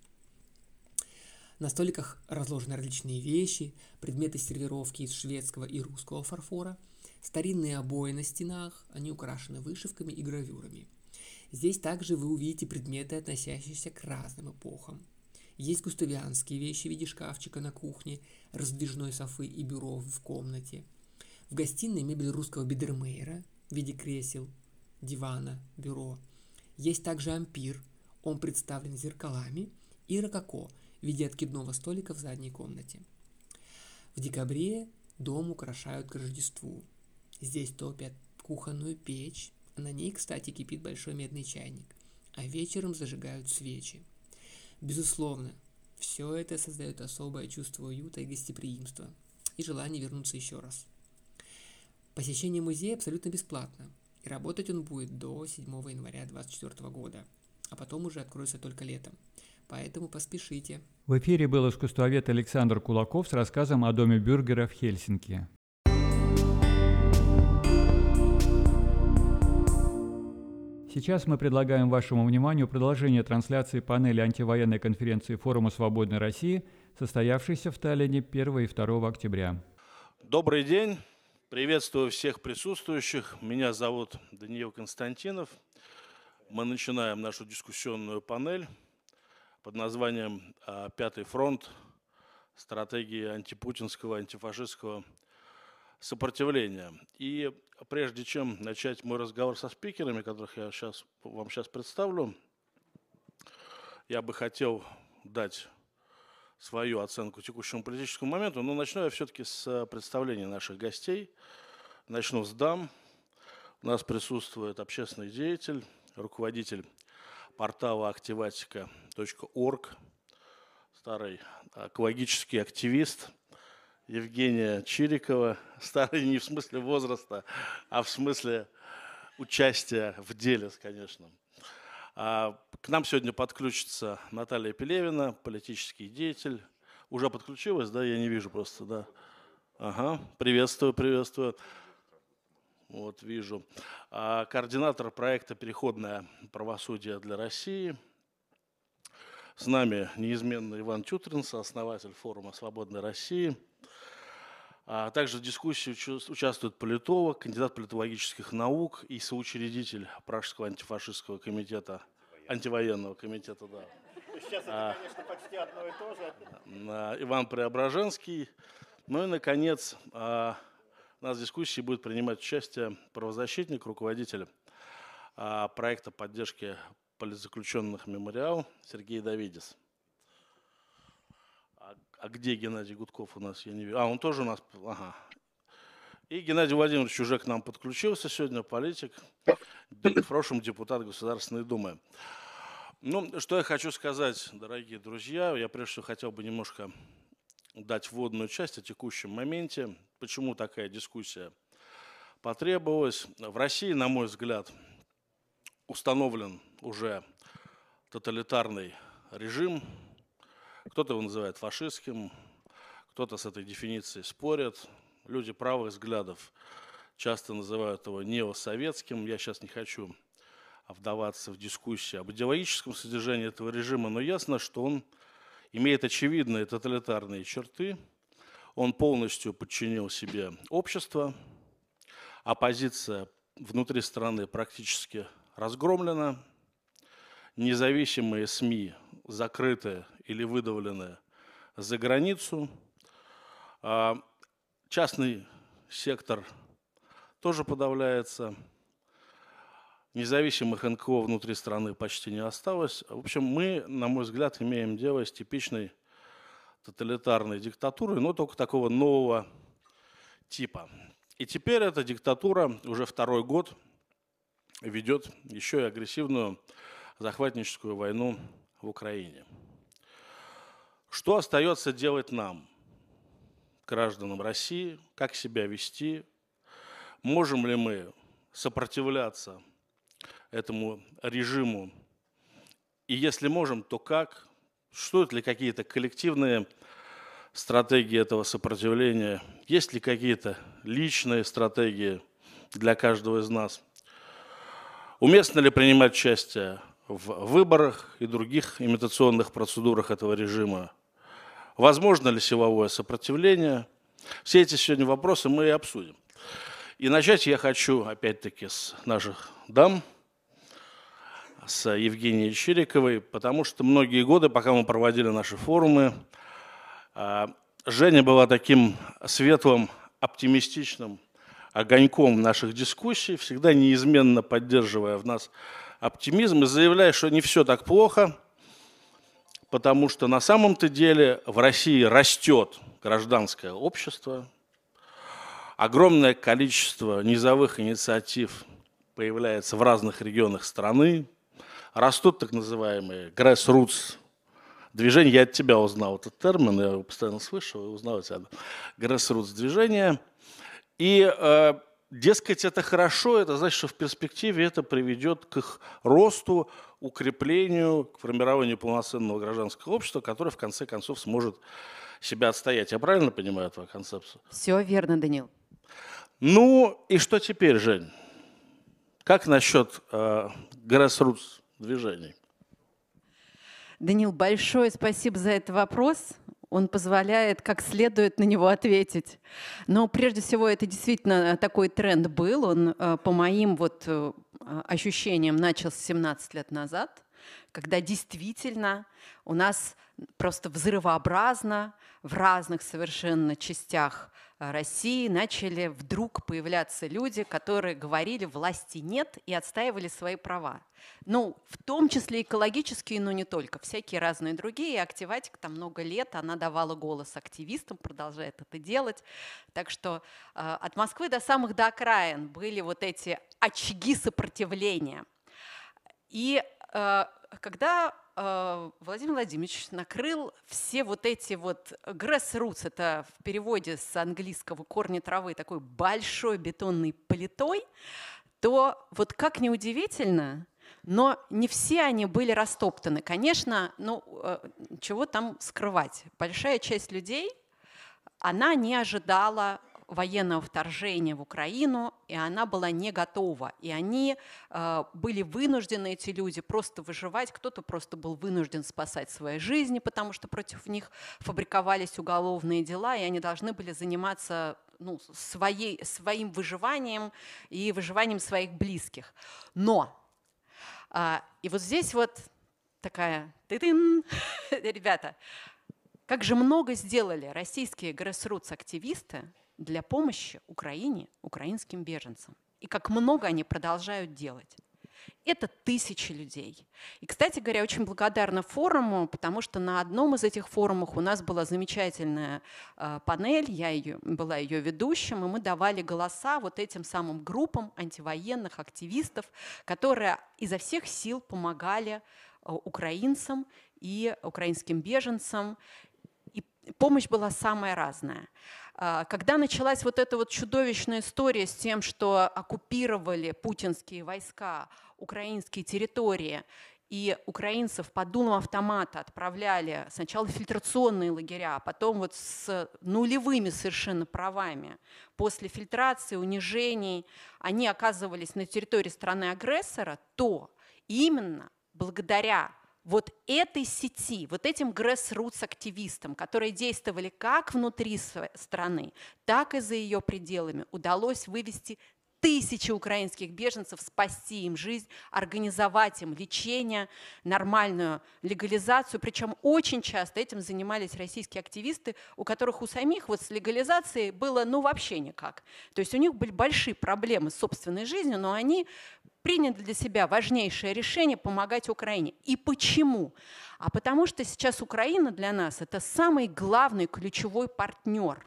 На столиках разложены различные вещи, предметы сервировки из шведского и русского фарфора, старинные обои на стенах, они украшены вышивками и гравюрами – Здесь также вы увидите предметы, относящиеся к разным эпохам. Есть густавианские вещи в виде шкафчика на кухне, раздвижной софы и бюро в комнате. В гостиной мебель русского бедермейра в виде кресел, дивана, бюро. Есть также ампир, он представлен зеркалами, и рококо в виде откидного столика в задней комнате. В декабре дом украшают к Рождеству. Здесь топят кухонную печь, на ней, кстати, кипит большой медный чайник, а вечером зажигают свечи. Безусловно, все это создает особое чувство уюта и гостеприимства и желание вернуться еще раз. Посещение музея абсолютно бесплатно, и работать он будет до 7 января 2024 года, а потом уже откроется только летом. Поэтому поспешите. В эфире был искусствовед Александр Кулаков с рассказом о доме бюргера в Хельсинки. Сейчас мы предлагаем вашему вниманию продолжение трансляции панели антивоенной конференции Форума Свободной России, состоявшейся в Таллине 1 и 2 октября. Добрый день. Приветствую всех присутствующих. Меня зовут Даниил Константинов. Мы начинаем нашу дискуссионную панель под названием «Пятый фронт. Стратегии антипутинского, антифашистского сопротивления». И прежде чем начать мой разговор со спикерами, которых я сейчас, вам сейчас представлю, я бы хотел дать свою оценку текущему политическому моменту, но начну я все-таки с представления наших гостей. Начну с дам. У нас присутствует общественный деятель, руководитель портала активатика.орг, старый экологический активист Евгения Чирикова, *laughs* старый не в смысле возраста, а в смысле участия в деле, конечно. А к нам сегодня подключится Наталья Пелевина, политический деятель. Уже подключилась, да? Я не вижу просто, да. Ага, приветствую, приветствую. Вот, вижу. А, координатор проекта «Переходное правосудие для России». С нами неизменно Иван Тютринс, основатель форума «Свободной России». А также в дискуссии участвует политолог, кандидат политологических наук и соучредитель Пражского антифашистского комитета, антивоенного комитета, да. Сейчас это, конечно, почти одно и то же. Иван Преображенский. Ну и, наконец, а, у нас в дискуссии будет принимать участие правозащитник, руководитель а, проекта поддержки политзаключенных «Мемориал» Сергей Давидис. А, где Геннадий Гудков у нас? Я не вижу. А, он тоже у нас. Ага. И Геннадий Владимирович уже к нам подключился сегодня, политик, в прошлом депутат Государственной Думы. Ну, что я хочу сказать, дорогие друзья, я прежде всего хотел бы немножко дать вводную часть о текущем моменте, почему такая дискуссия потребовалась. В России, на мой взгляд, установлен уже тоталитарный режим. Кто-то его называет фашистским, кто-то с этой дефиницией спорит. Люди правых взглядов часто называют его неосоветским. Я сейчас не хочу вдаваться в дискуссии об идеологическом содержании этого режима, но ясно, что он имеет очевидные тоталитарные черты. Он полностью подчинил себе общество. Оппозиция внутри страны практически разгромлена. Независимые СМИ закрыты или выдавлены за границу. А частный сектор тоже подавляется. Независимых НКО внутри страны почти не осталось. В общем, мы, на мой взгляд, имеем дело с типичной тоталитарной диктатурой, но только такого нового типа. И теперь эта диктатура уже второй год ведет еще и агрессивную захватническую войну в Украине. Что остается делать нам, гражданам России, как себя вести, можем ли мы сопротивляться этому режиму? И если можем, то как? Существуют ли какие-то коллективные стратегии этого сопротивления? Есть ли какие-то личные стратегии для каждого из нас? Уместно ли принимать участие в выборах и других имитационных процедурах этого режима? Возможно ли силовое сопротивление? Все эти сегодня вопросы мы и обсудим. И начать я хочу, опять-таки, с наших дам – с Евгенией Чириковой, потому что многие годы, пока мы проводили наши форумы, а, Женя была таким светлым, оптимистичным огоньком наших дискуссий, всегда неизменно поддерживая в нас оптимизм и заявляя, что не все так плохо, потому что на самом-то деле в России растет гражданское общество, огромное количество низовых инициатив появляется в разных регионах страны, растут так называемые grassroots движения. Я от тебя узнал этот термин, я его постоянно слышал и узнал от тебя. Grassroots движения. И, э, дескать, это хорошо, это значит, что в перспективе это приведет к их росту, укреплению, к формированию полноценного гражданского общества, которое в конце концов сможет себя отстоять. Я правильно понимаю твою концепцию? Все верно, Данил. Ну и что теперь, Жень? Как насчет э, grassroots движений. Данил, большое спасибо за этот вопрос. Он позволяет как следует на него ответить. Но прежде всего это действительно такой тренд был. Он э, по моим вот э, ощущениям начался 17 лет назад, когда действительно у нас просто взрывообразно в разных совершенно частях Э, России начали вдруг появляться люди, которые говорили власти нет и отстаивали свои права. Ну, в том числе экологические, но не только, всякие разные другие. И активатик там много лет, она давала голос активистам, продолжает это делать. Так что э, от Москвы до самых до окраин были вот эти очаги сопротивления. И э, когда Владимир Владимирович накрыл все вот эти вот grassroots, это в переводе с английского корни травы такой большой бетонной плитой, то вот как неудивительно, но не все они были растоптаны. Конечно, ну, э, чего там скрывать? Большая часть людей, она не ожидала военного вторжения в Украину, и она была не готова. И они э, были вынуждены, эти люди, просто выживать. Кто-то просто был вынужден спасать свои жизни, потому что против них фабриковались уголовные дела, и они должны были заниматься ну, своей, своим выживанием и выживанием своих близких. Но, э, и вот здесь вот такая, ты *laughs* ребята, как же много сделали российские грассрутс-активисты для помощи Украине, украинским беженцам. И как много они продолжают делать. Это тысячи людей. И, кстати говоря, очень благодарна форуму, потому что на одном из этих форумов у нас была замечательная э, панель, я ее, была ее ведущим, и мы давали голоса вот этим самым группам антивоенных активистов, которые изо всех сил помогали э, украинцам и украинским беженцам. И помощь была самая разная. А, когда началась вот эта вот чудовищная история с тем, что оккупировали путинские войска украинские территории, и украинцев под дулом автомата отправляли сначала в фильтрационные лагеря, а потом вот с нулевыми совершенно правами. После фильтрации, унижений они оказывались на территории страны-агрессора, то именно благодаря вот этой сети, вот этим grassroots-активистам, которые действовали как внутри страны, так и за ее пределами, удалось вывести тысячи украинских беженцев, спасти им жизнь, организовать им лечение, нормальную легализацию. Причем очень часто этим занимались российские активисты, у которых у самих вот с легализацией было ну вообще никак. То есть у них были большие проблемы с собственной жизнью, но они приняли для себя важнейшее решение помогать Украине. И почему? А потому что сейчас Украина для нас это самый главный ключевой партнер.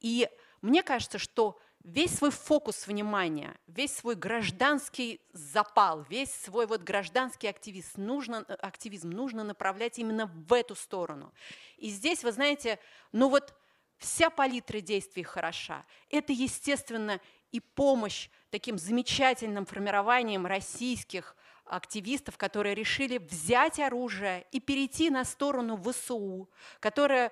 И мне кажется, что весь свой фокус внимания, весь свой гражданский запал, весь свой вот гражданский активизм нужно, активизм нужно направлять именно в эту сторону. И здесь, вы знаете, ну вот вся палитра действий хороша. Это, естественно, и помощь таким замечательным формированием российских активистов, которые решили взять оружие и перейти на сторону ВСУ, которые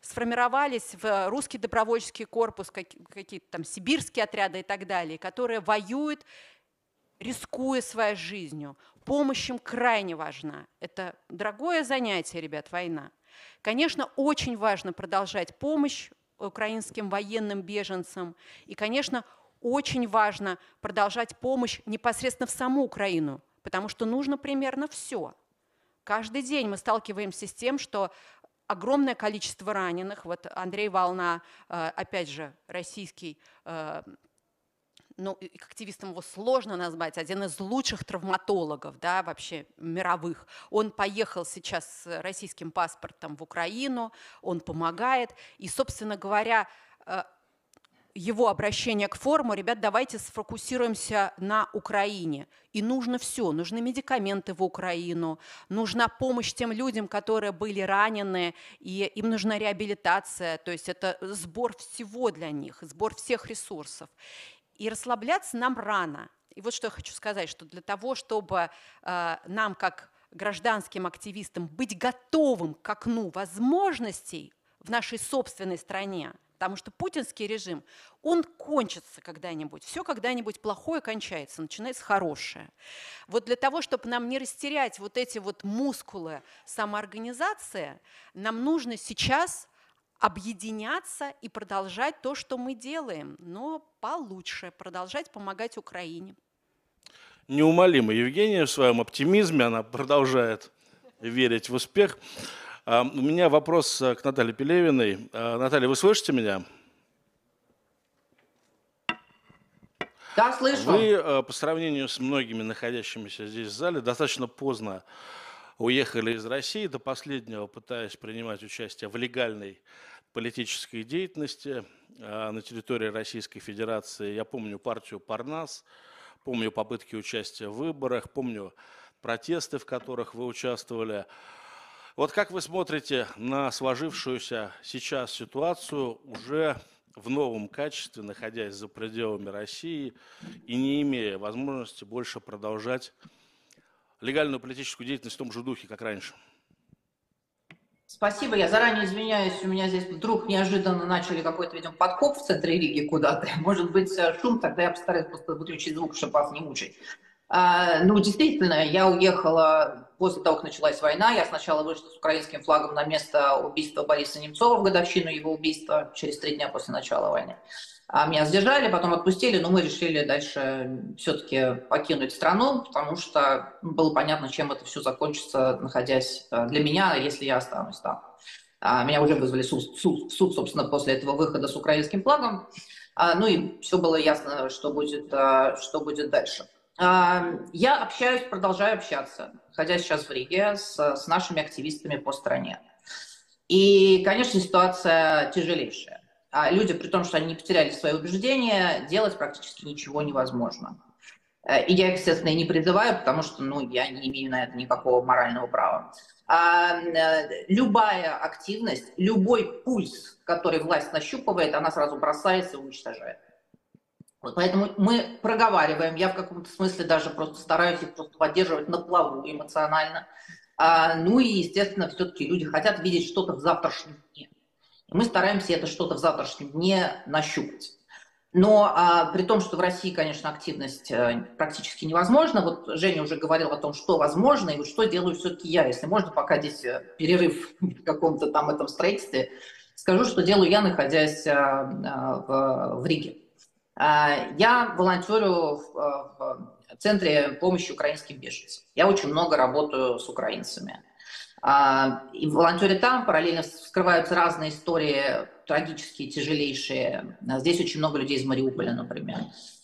сформировались в русский добровольческий корпус, какие-то там сибирские отряды и так далее, которые воюют, рискуя своей жизнью. Помощь им крайне важна. Это дорогое занятие, ребят, война. Конечно, очень важно продолжать помощь украинским военным беженцам. И, конечно, очень важно продолжать помощь непосредственно в саму Украину, потому что нужно примерно все. Каждый день мы сталкиваемся с тем, что огромное количество раненых. Вот Андрей Волна, э, опять же, российский э, ну, активистом его сложно назвать, один из лучших травматологов, да, вообще мировых. Он поехал сейчас с российским паспортом в Украину, он помогает. И, собственно говоря, э, его обращение к форуму, ребят, давайте сфокусируемся на Украине. И нужно все, нужны медикаменты в Украину, нужна помощь тем людям, которые были ранены, и им нужна реабилитация, то есть это сбор всего для них, сбор всех ресурсов. И расслабляться нам рано. И вот что я хочу сказать, что для того, чтобы э, нам, как гражданским активистам, быть готовым к окну возможностей в нашей собственной стране, Потому что путинский режим, он кончится когда-нибудь. Все когда-нибудь плохое кончается, начинается хорошее. Вот для того, чтобы нам не растерять вот эти вот мускулы самоорганизации, нам нужно сейчас объединяться и продолжать то, что мы делаем, но получше, продолжать помогать Украине. Неумолимо Евгения в своем оптимизме, она продолжает верить в успех. У меня вопрос э, к Наталье Пелевиной. А, Наталья, вы слышите меня? Да, слышу. Вы э, по сравнению с многими находящимися здесь в зале достаточно поздно уехали из России, до последнего пытаясь принимать участие в легальной политической деятельности на территории Российской Федерации. Я помню партию «Парнас», помню попытки участия в выборах, помню протесты, в которых вы участвовали. Вот как вы смотрите на сложившуюся сейчас ситуацию уже в новом качестве, находясь за пределами России и не имея возможности больше продолжать легальную политическую деятельность в том же духе, как раньше? Спасибо, я заранее извиняюсь, у меня здесь вдруг неожиданно начали какой-то, видимо, подкоп в центре Риги куда-то. *laughs* Может быть, э, шум, тогда я постараюсь просто выключить звук, чтобы вас не мучить. А, ну, действительно, я уехала после того, как началась война. Я сначала вышла с украинским флагом на место убийства Бориса Немцова в годовщину его убийства через три дня после начала войны. А меня сдержали, потом отпустили, но мы решили дальше все-таки покинуть страну, потому что было понятно, чем это все закончится, находясь э, для меня, если я останусь там. А меня уже вызвали суд, суд, суд, собственно, после этого выхода с украинским флагом. А, ну и все было ясно, что будет, что будет дальше. Я общаюсь, продолжаю общаться, ходя сейчас в Риге, с, с нашими активистами по стране. И, конечно, ситуация тяжелейшая. А люди, при том, что они не потеряли свои убеждения, делать практически ничего невозможно. Э, и я, естественно, и не призываю, потому что ну, я не имею на это никакого морального права. А, любая активность, любой пульс, который власть нащупывает, она сразу бросается и уничтожает. Вот поэтому мы проговариваем, я в каком-то смысле даже просто стараюсь их просто поддерживать на плаву эмоционально. А, ну и, естественно, все-таки люди хотят видеть что-то в завтрашнем дне. Мы стараемся это что-то в завтрашнем дне нащупать. Но а, при том, что в России, конечно, активность а, практически невозможна. Вот Женя уже говорил о том, что возможно, и вот что делаю все-таки я. Если можно, пока здесь э, перерыв *laughs* в каком-то там этом строительстве, скажу, что делаю я, находясь а, в, в Риге. А, я волонтерю в, в Центре помощи украинским беженцам. Я очень много работаю с украинцами. А, и в волонтере там параллельно вскрываются разные истории, трагические, тяжелейшие. Здесь очень много людей из Мариуполя, например,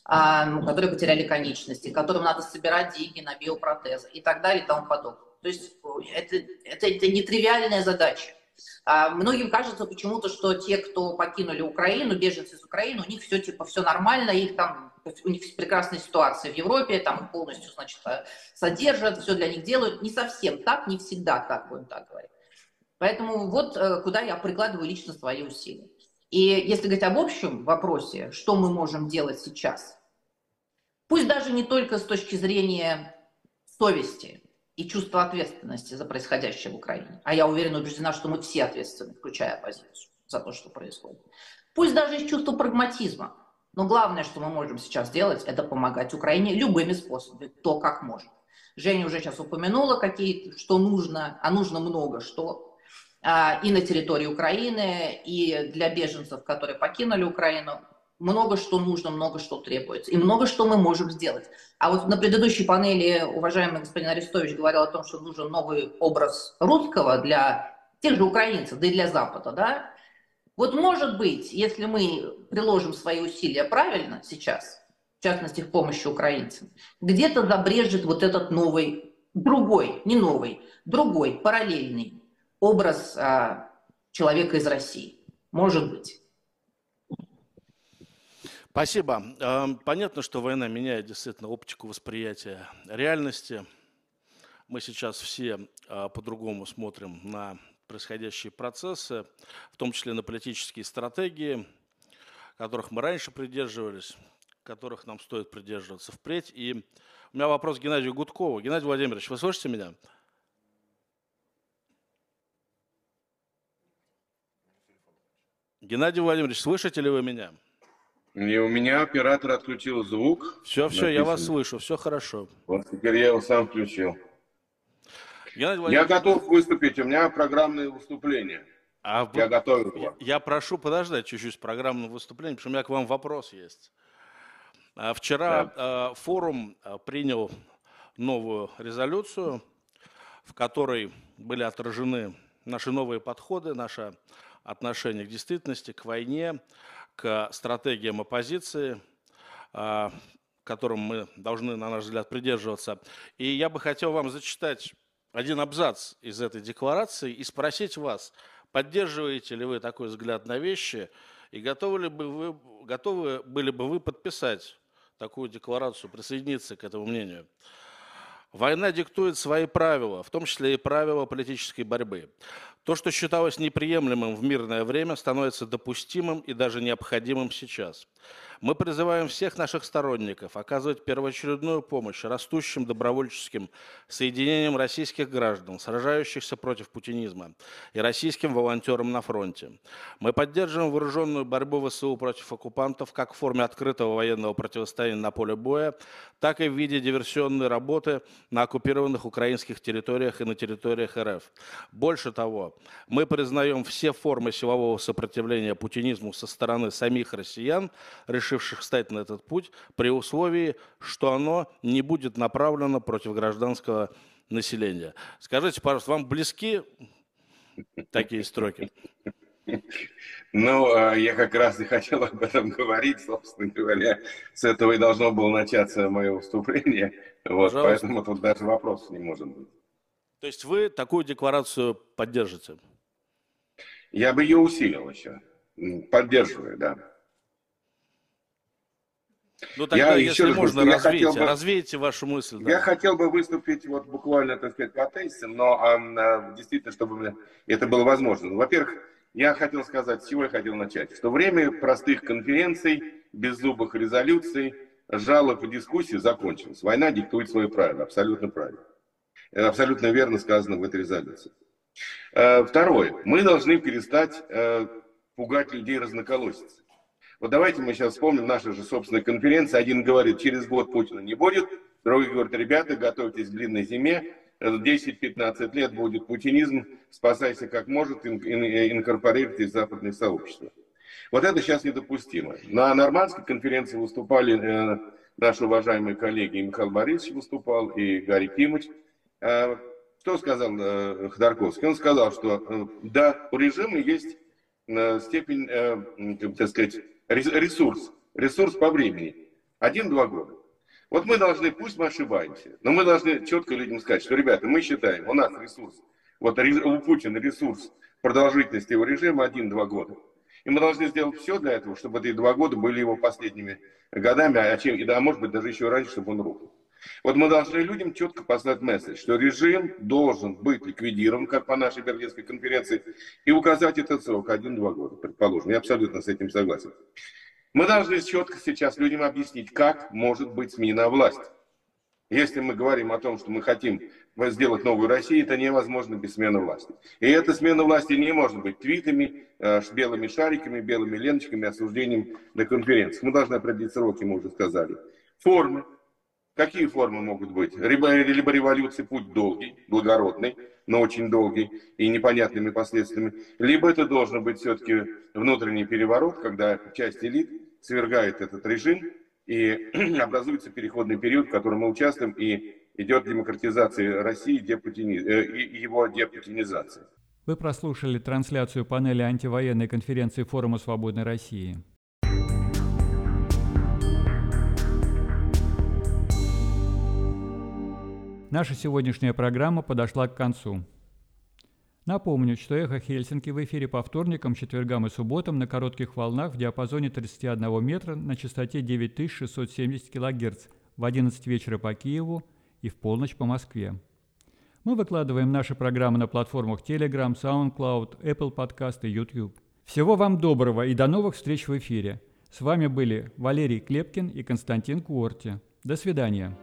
а, которые потеряли конечности, которым надо собирать деньги на биопротезы и так далее и тому подобное. То есть это, это, это нетривиальная задача. А многим кажется почему-то, что те, кто покинули Украину, беженцы из Украины, у них все типа все нормально, их там у них прекрасная ситуация в Европе, там полностью, значит, э, содержат, все для них делают. Не совсем так, не всегда так, будем так говорить. Поэтому вот э, куда я прикладываю лично свои усилия. И если говорить об общем вопросе, что мы можем делать сейчас, пусть даже не только с точки зрения совести, и чувство ответственности за происходящее в Украине. А я уверена, убеждена, что мы все ответственны, включая оппозицию, за то, что происходит. Пусть даже из чувства прагматизма. Но главное, что мы можем сейчас сделать, это помогать Украине любыми способами, то, как можем. Женя уже сейчас упомянула, какие, что нужно, а нужно много что. А, и на территории Украины, и для беженцев, которые покинули Украину много что нужно, много что требуется, и много что мы можем сделать. А вот на предыдущей панели уважаемый господин Арестович говорил о том, что нужен новый образ русского для тех же украинцев, да и для Запада, да? Вот может быть, если мы приложим свои усилия правильно сейчас, в частности, в помощи украинцам, где-то забрежет вот этот новый, другой, не новый, другой, параллельный образ а, человека из России. Может быть. Спасибо. Эм, понятно, что война меняет действительно оптику восприятия реальности. Мы сейчас все э, по-другому смотрим на происходящие процессы, в том числе на политические стратегии, которых мы раньше придерживались, которых нам стоит придерживаться впредь. И у меня вопрос к Геннадию Гудкову. Геннадий Владимирович, вы слышите меня? Геннадий Владимирович, слышите ли вы меня? И у меня оператор отключил звук. Все, все, написано. я вас слышу, все хорошо. Вот теперь я его сам включил. Я готов выступить, у меня программное выступление. А я вы... готов. Я, я прошу подождать чуть-чуть с программным выступлением, потому что у меня к вам вопрос есть. А, вчера да. форум а, принял новую резолюцию, в которой были отражены наши новые подходы, наше отношение к действительности, к войне, к стратегиям оппозиции, а, которым мы должны, на наш взгляд, придерживаться. И я бы хотел вам зачитать один абзац из этой декларации и спросить вас, поддерживаете ли вы такой взгляд на вещи и готовы, ли бы вы, готовы были бы вы подписать такую декларацию, присоединиться к этому мнению. Война диктует свои правила, в том числе и правила политической борьбы. То, что считалось неприемлемым в мирное время, становится допустимым и даже необходимым сейчас. Мы призываем всех наших сторонников оказывать первоочередную помощь растущим добровольческим соединениям российских граждан, сражающихся против путинизма, и российским волонтерам на фронте. Мы поддерживаем вооруженную борьбу ВСУ против оккупантов как в форме открытого военного противостояния на поле боя, так и в виде диверсионной работы на оккупированных украинских территориях и на территориях РФ. Больше того, мы признаем все формы силового сопротивления путинизму со стороны самих россиян, решивших встать на этот путь, при условии, что оно не будет направлено против гражданского населения. Скажите, пожалуйста, вам близки такие строки? Ну, а, я как раз и хотел об этом говорить, собственно говоря. С этого и должно было начаться мое выступление. Вот, поэтому тут даже вопросов не может быть. То есть вы такую декларацию поддержите? Я бы ее усилил еще. Поддерживаю, да. Ну тогда, я, если еще можно, раз, развейте, бы, развейте вашу мысль. Да. Я хотел бы выступить вот буквально, так сказать, по тезисам, но а, действительно, чтобы это было возможно. Во-первых, я хотел сказать, с чего я хотел начать, что время простых конференций, беззубых резолюций, жалоб и дискуссий закончилось. Война диктует свои правила, абсолютно правильно. Это абсолютно верно сказано в этой резолюции. Э, второе. Мы должны перестать э, пугать людей разноколосицей. Вот давайте мы сейчас вспомним наши же собственные конференции. Один говорит, через год Путина не будет. Другой говорит, ребята, готовьтесь к длинной зиме. 10-15 лет будет путинизм. Спасайся как может, инкорпорируйтесь в западное сообщество. Вот это сейчас недопустимо. На нормандской конференции выступали э, наши уважаемые коллеги. Михаил Борисович выступал, и Гарри Кимыч. Э, что сказал э, Ходорковский? Он сказал, что э, да, у режима есть степень, так сказать, ресурс, ресурс по времени. Один-два года. Вот мы должны, пусть мы ошибаемся, но мы должны четко людям сказать, что, ребята, мы считаем, у нас ресурс, вот у Путина ресурс продолжительности его режима один-два года. И мы должны сделать все для этого, чтобы эти два года были его последними годами, а, чем, и да, может быть, даже еще раньше, чтобы он рухнул. Вот мы должны людям четко послать месседж, что режим должен быть ликвидирован, как по нашей Берлинской конференции, и указать этот срок один-два года, предположим. Я абсолютно с этим согласен. Мы должны четко сейчас людям объяснить, как может быть сменена власть. Если мы говорим о том, что мы хотим сделать новую Россию, это невозможно без смены власти. И эта смена власти не может быть твитами, э, белыми шариками, белыми леночками, осуждением на конференциях. Мы должны определить сроки, мы уже сказали. Формы, Какие формы могут быть? Либо, либо революции путь долгий, благородный, но очень долгий и непонятными последствиями. Либо это должен быть все-таки внутренний переворот, когда часть элит свергает этот режим и *clears throat* образуется переходный период, в котором мы участвуем, и идет демократизация России депутини... э, и его депутинизация. Вы прослушали трансляцию панели антивоенной конференции Форума Свободной России. Наша сегодняшняя программа подошла к концу. Напомню, что «Эхо Хельсинки» в эфире по вторникам, четвергам и субботам на коротких волнах в диапазоне 31 метра на частоте 9670 кГц в 11 вечера по Киеву и в полночь по Москве. Мы выкладываем наши программы на платформах Telegram, SoundCloud, Apple Podcast и YouTube. Всего вам доброго и до новых встреч в эфире. С вами были Валерий Клепкин и Константин Куорти. До свидания.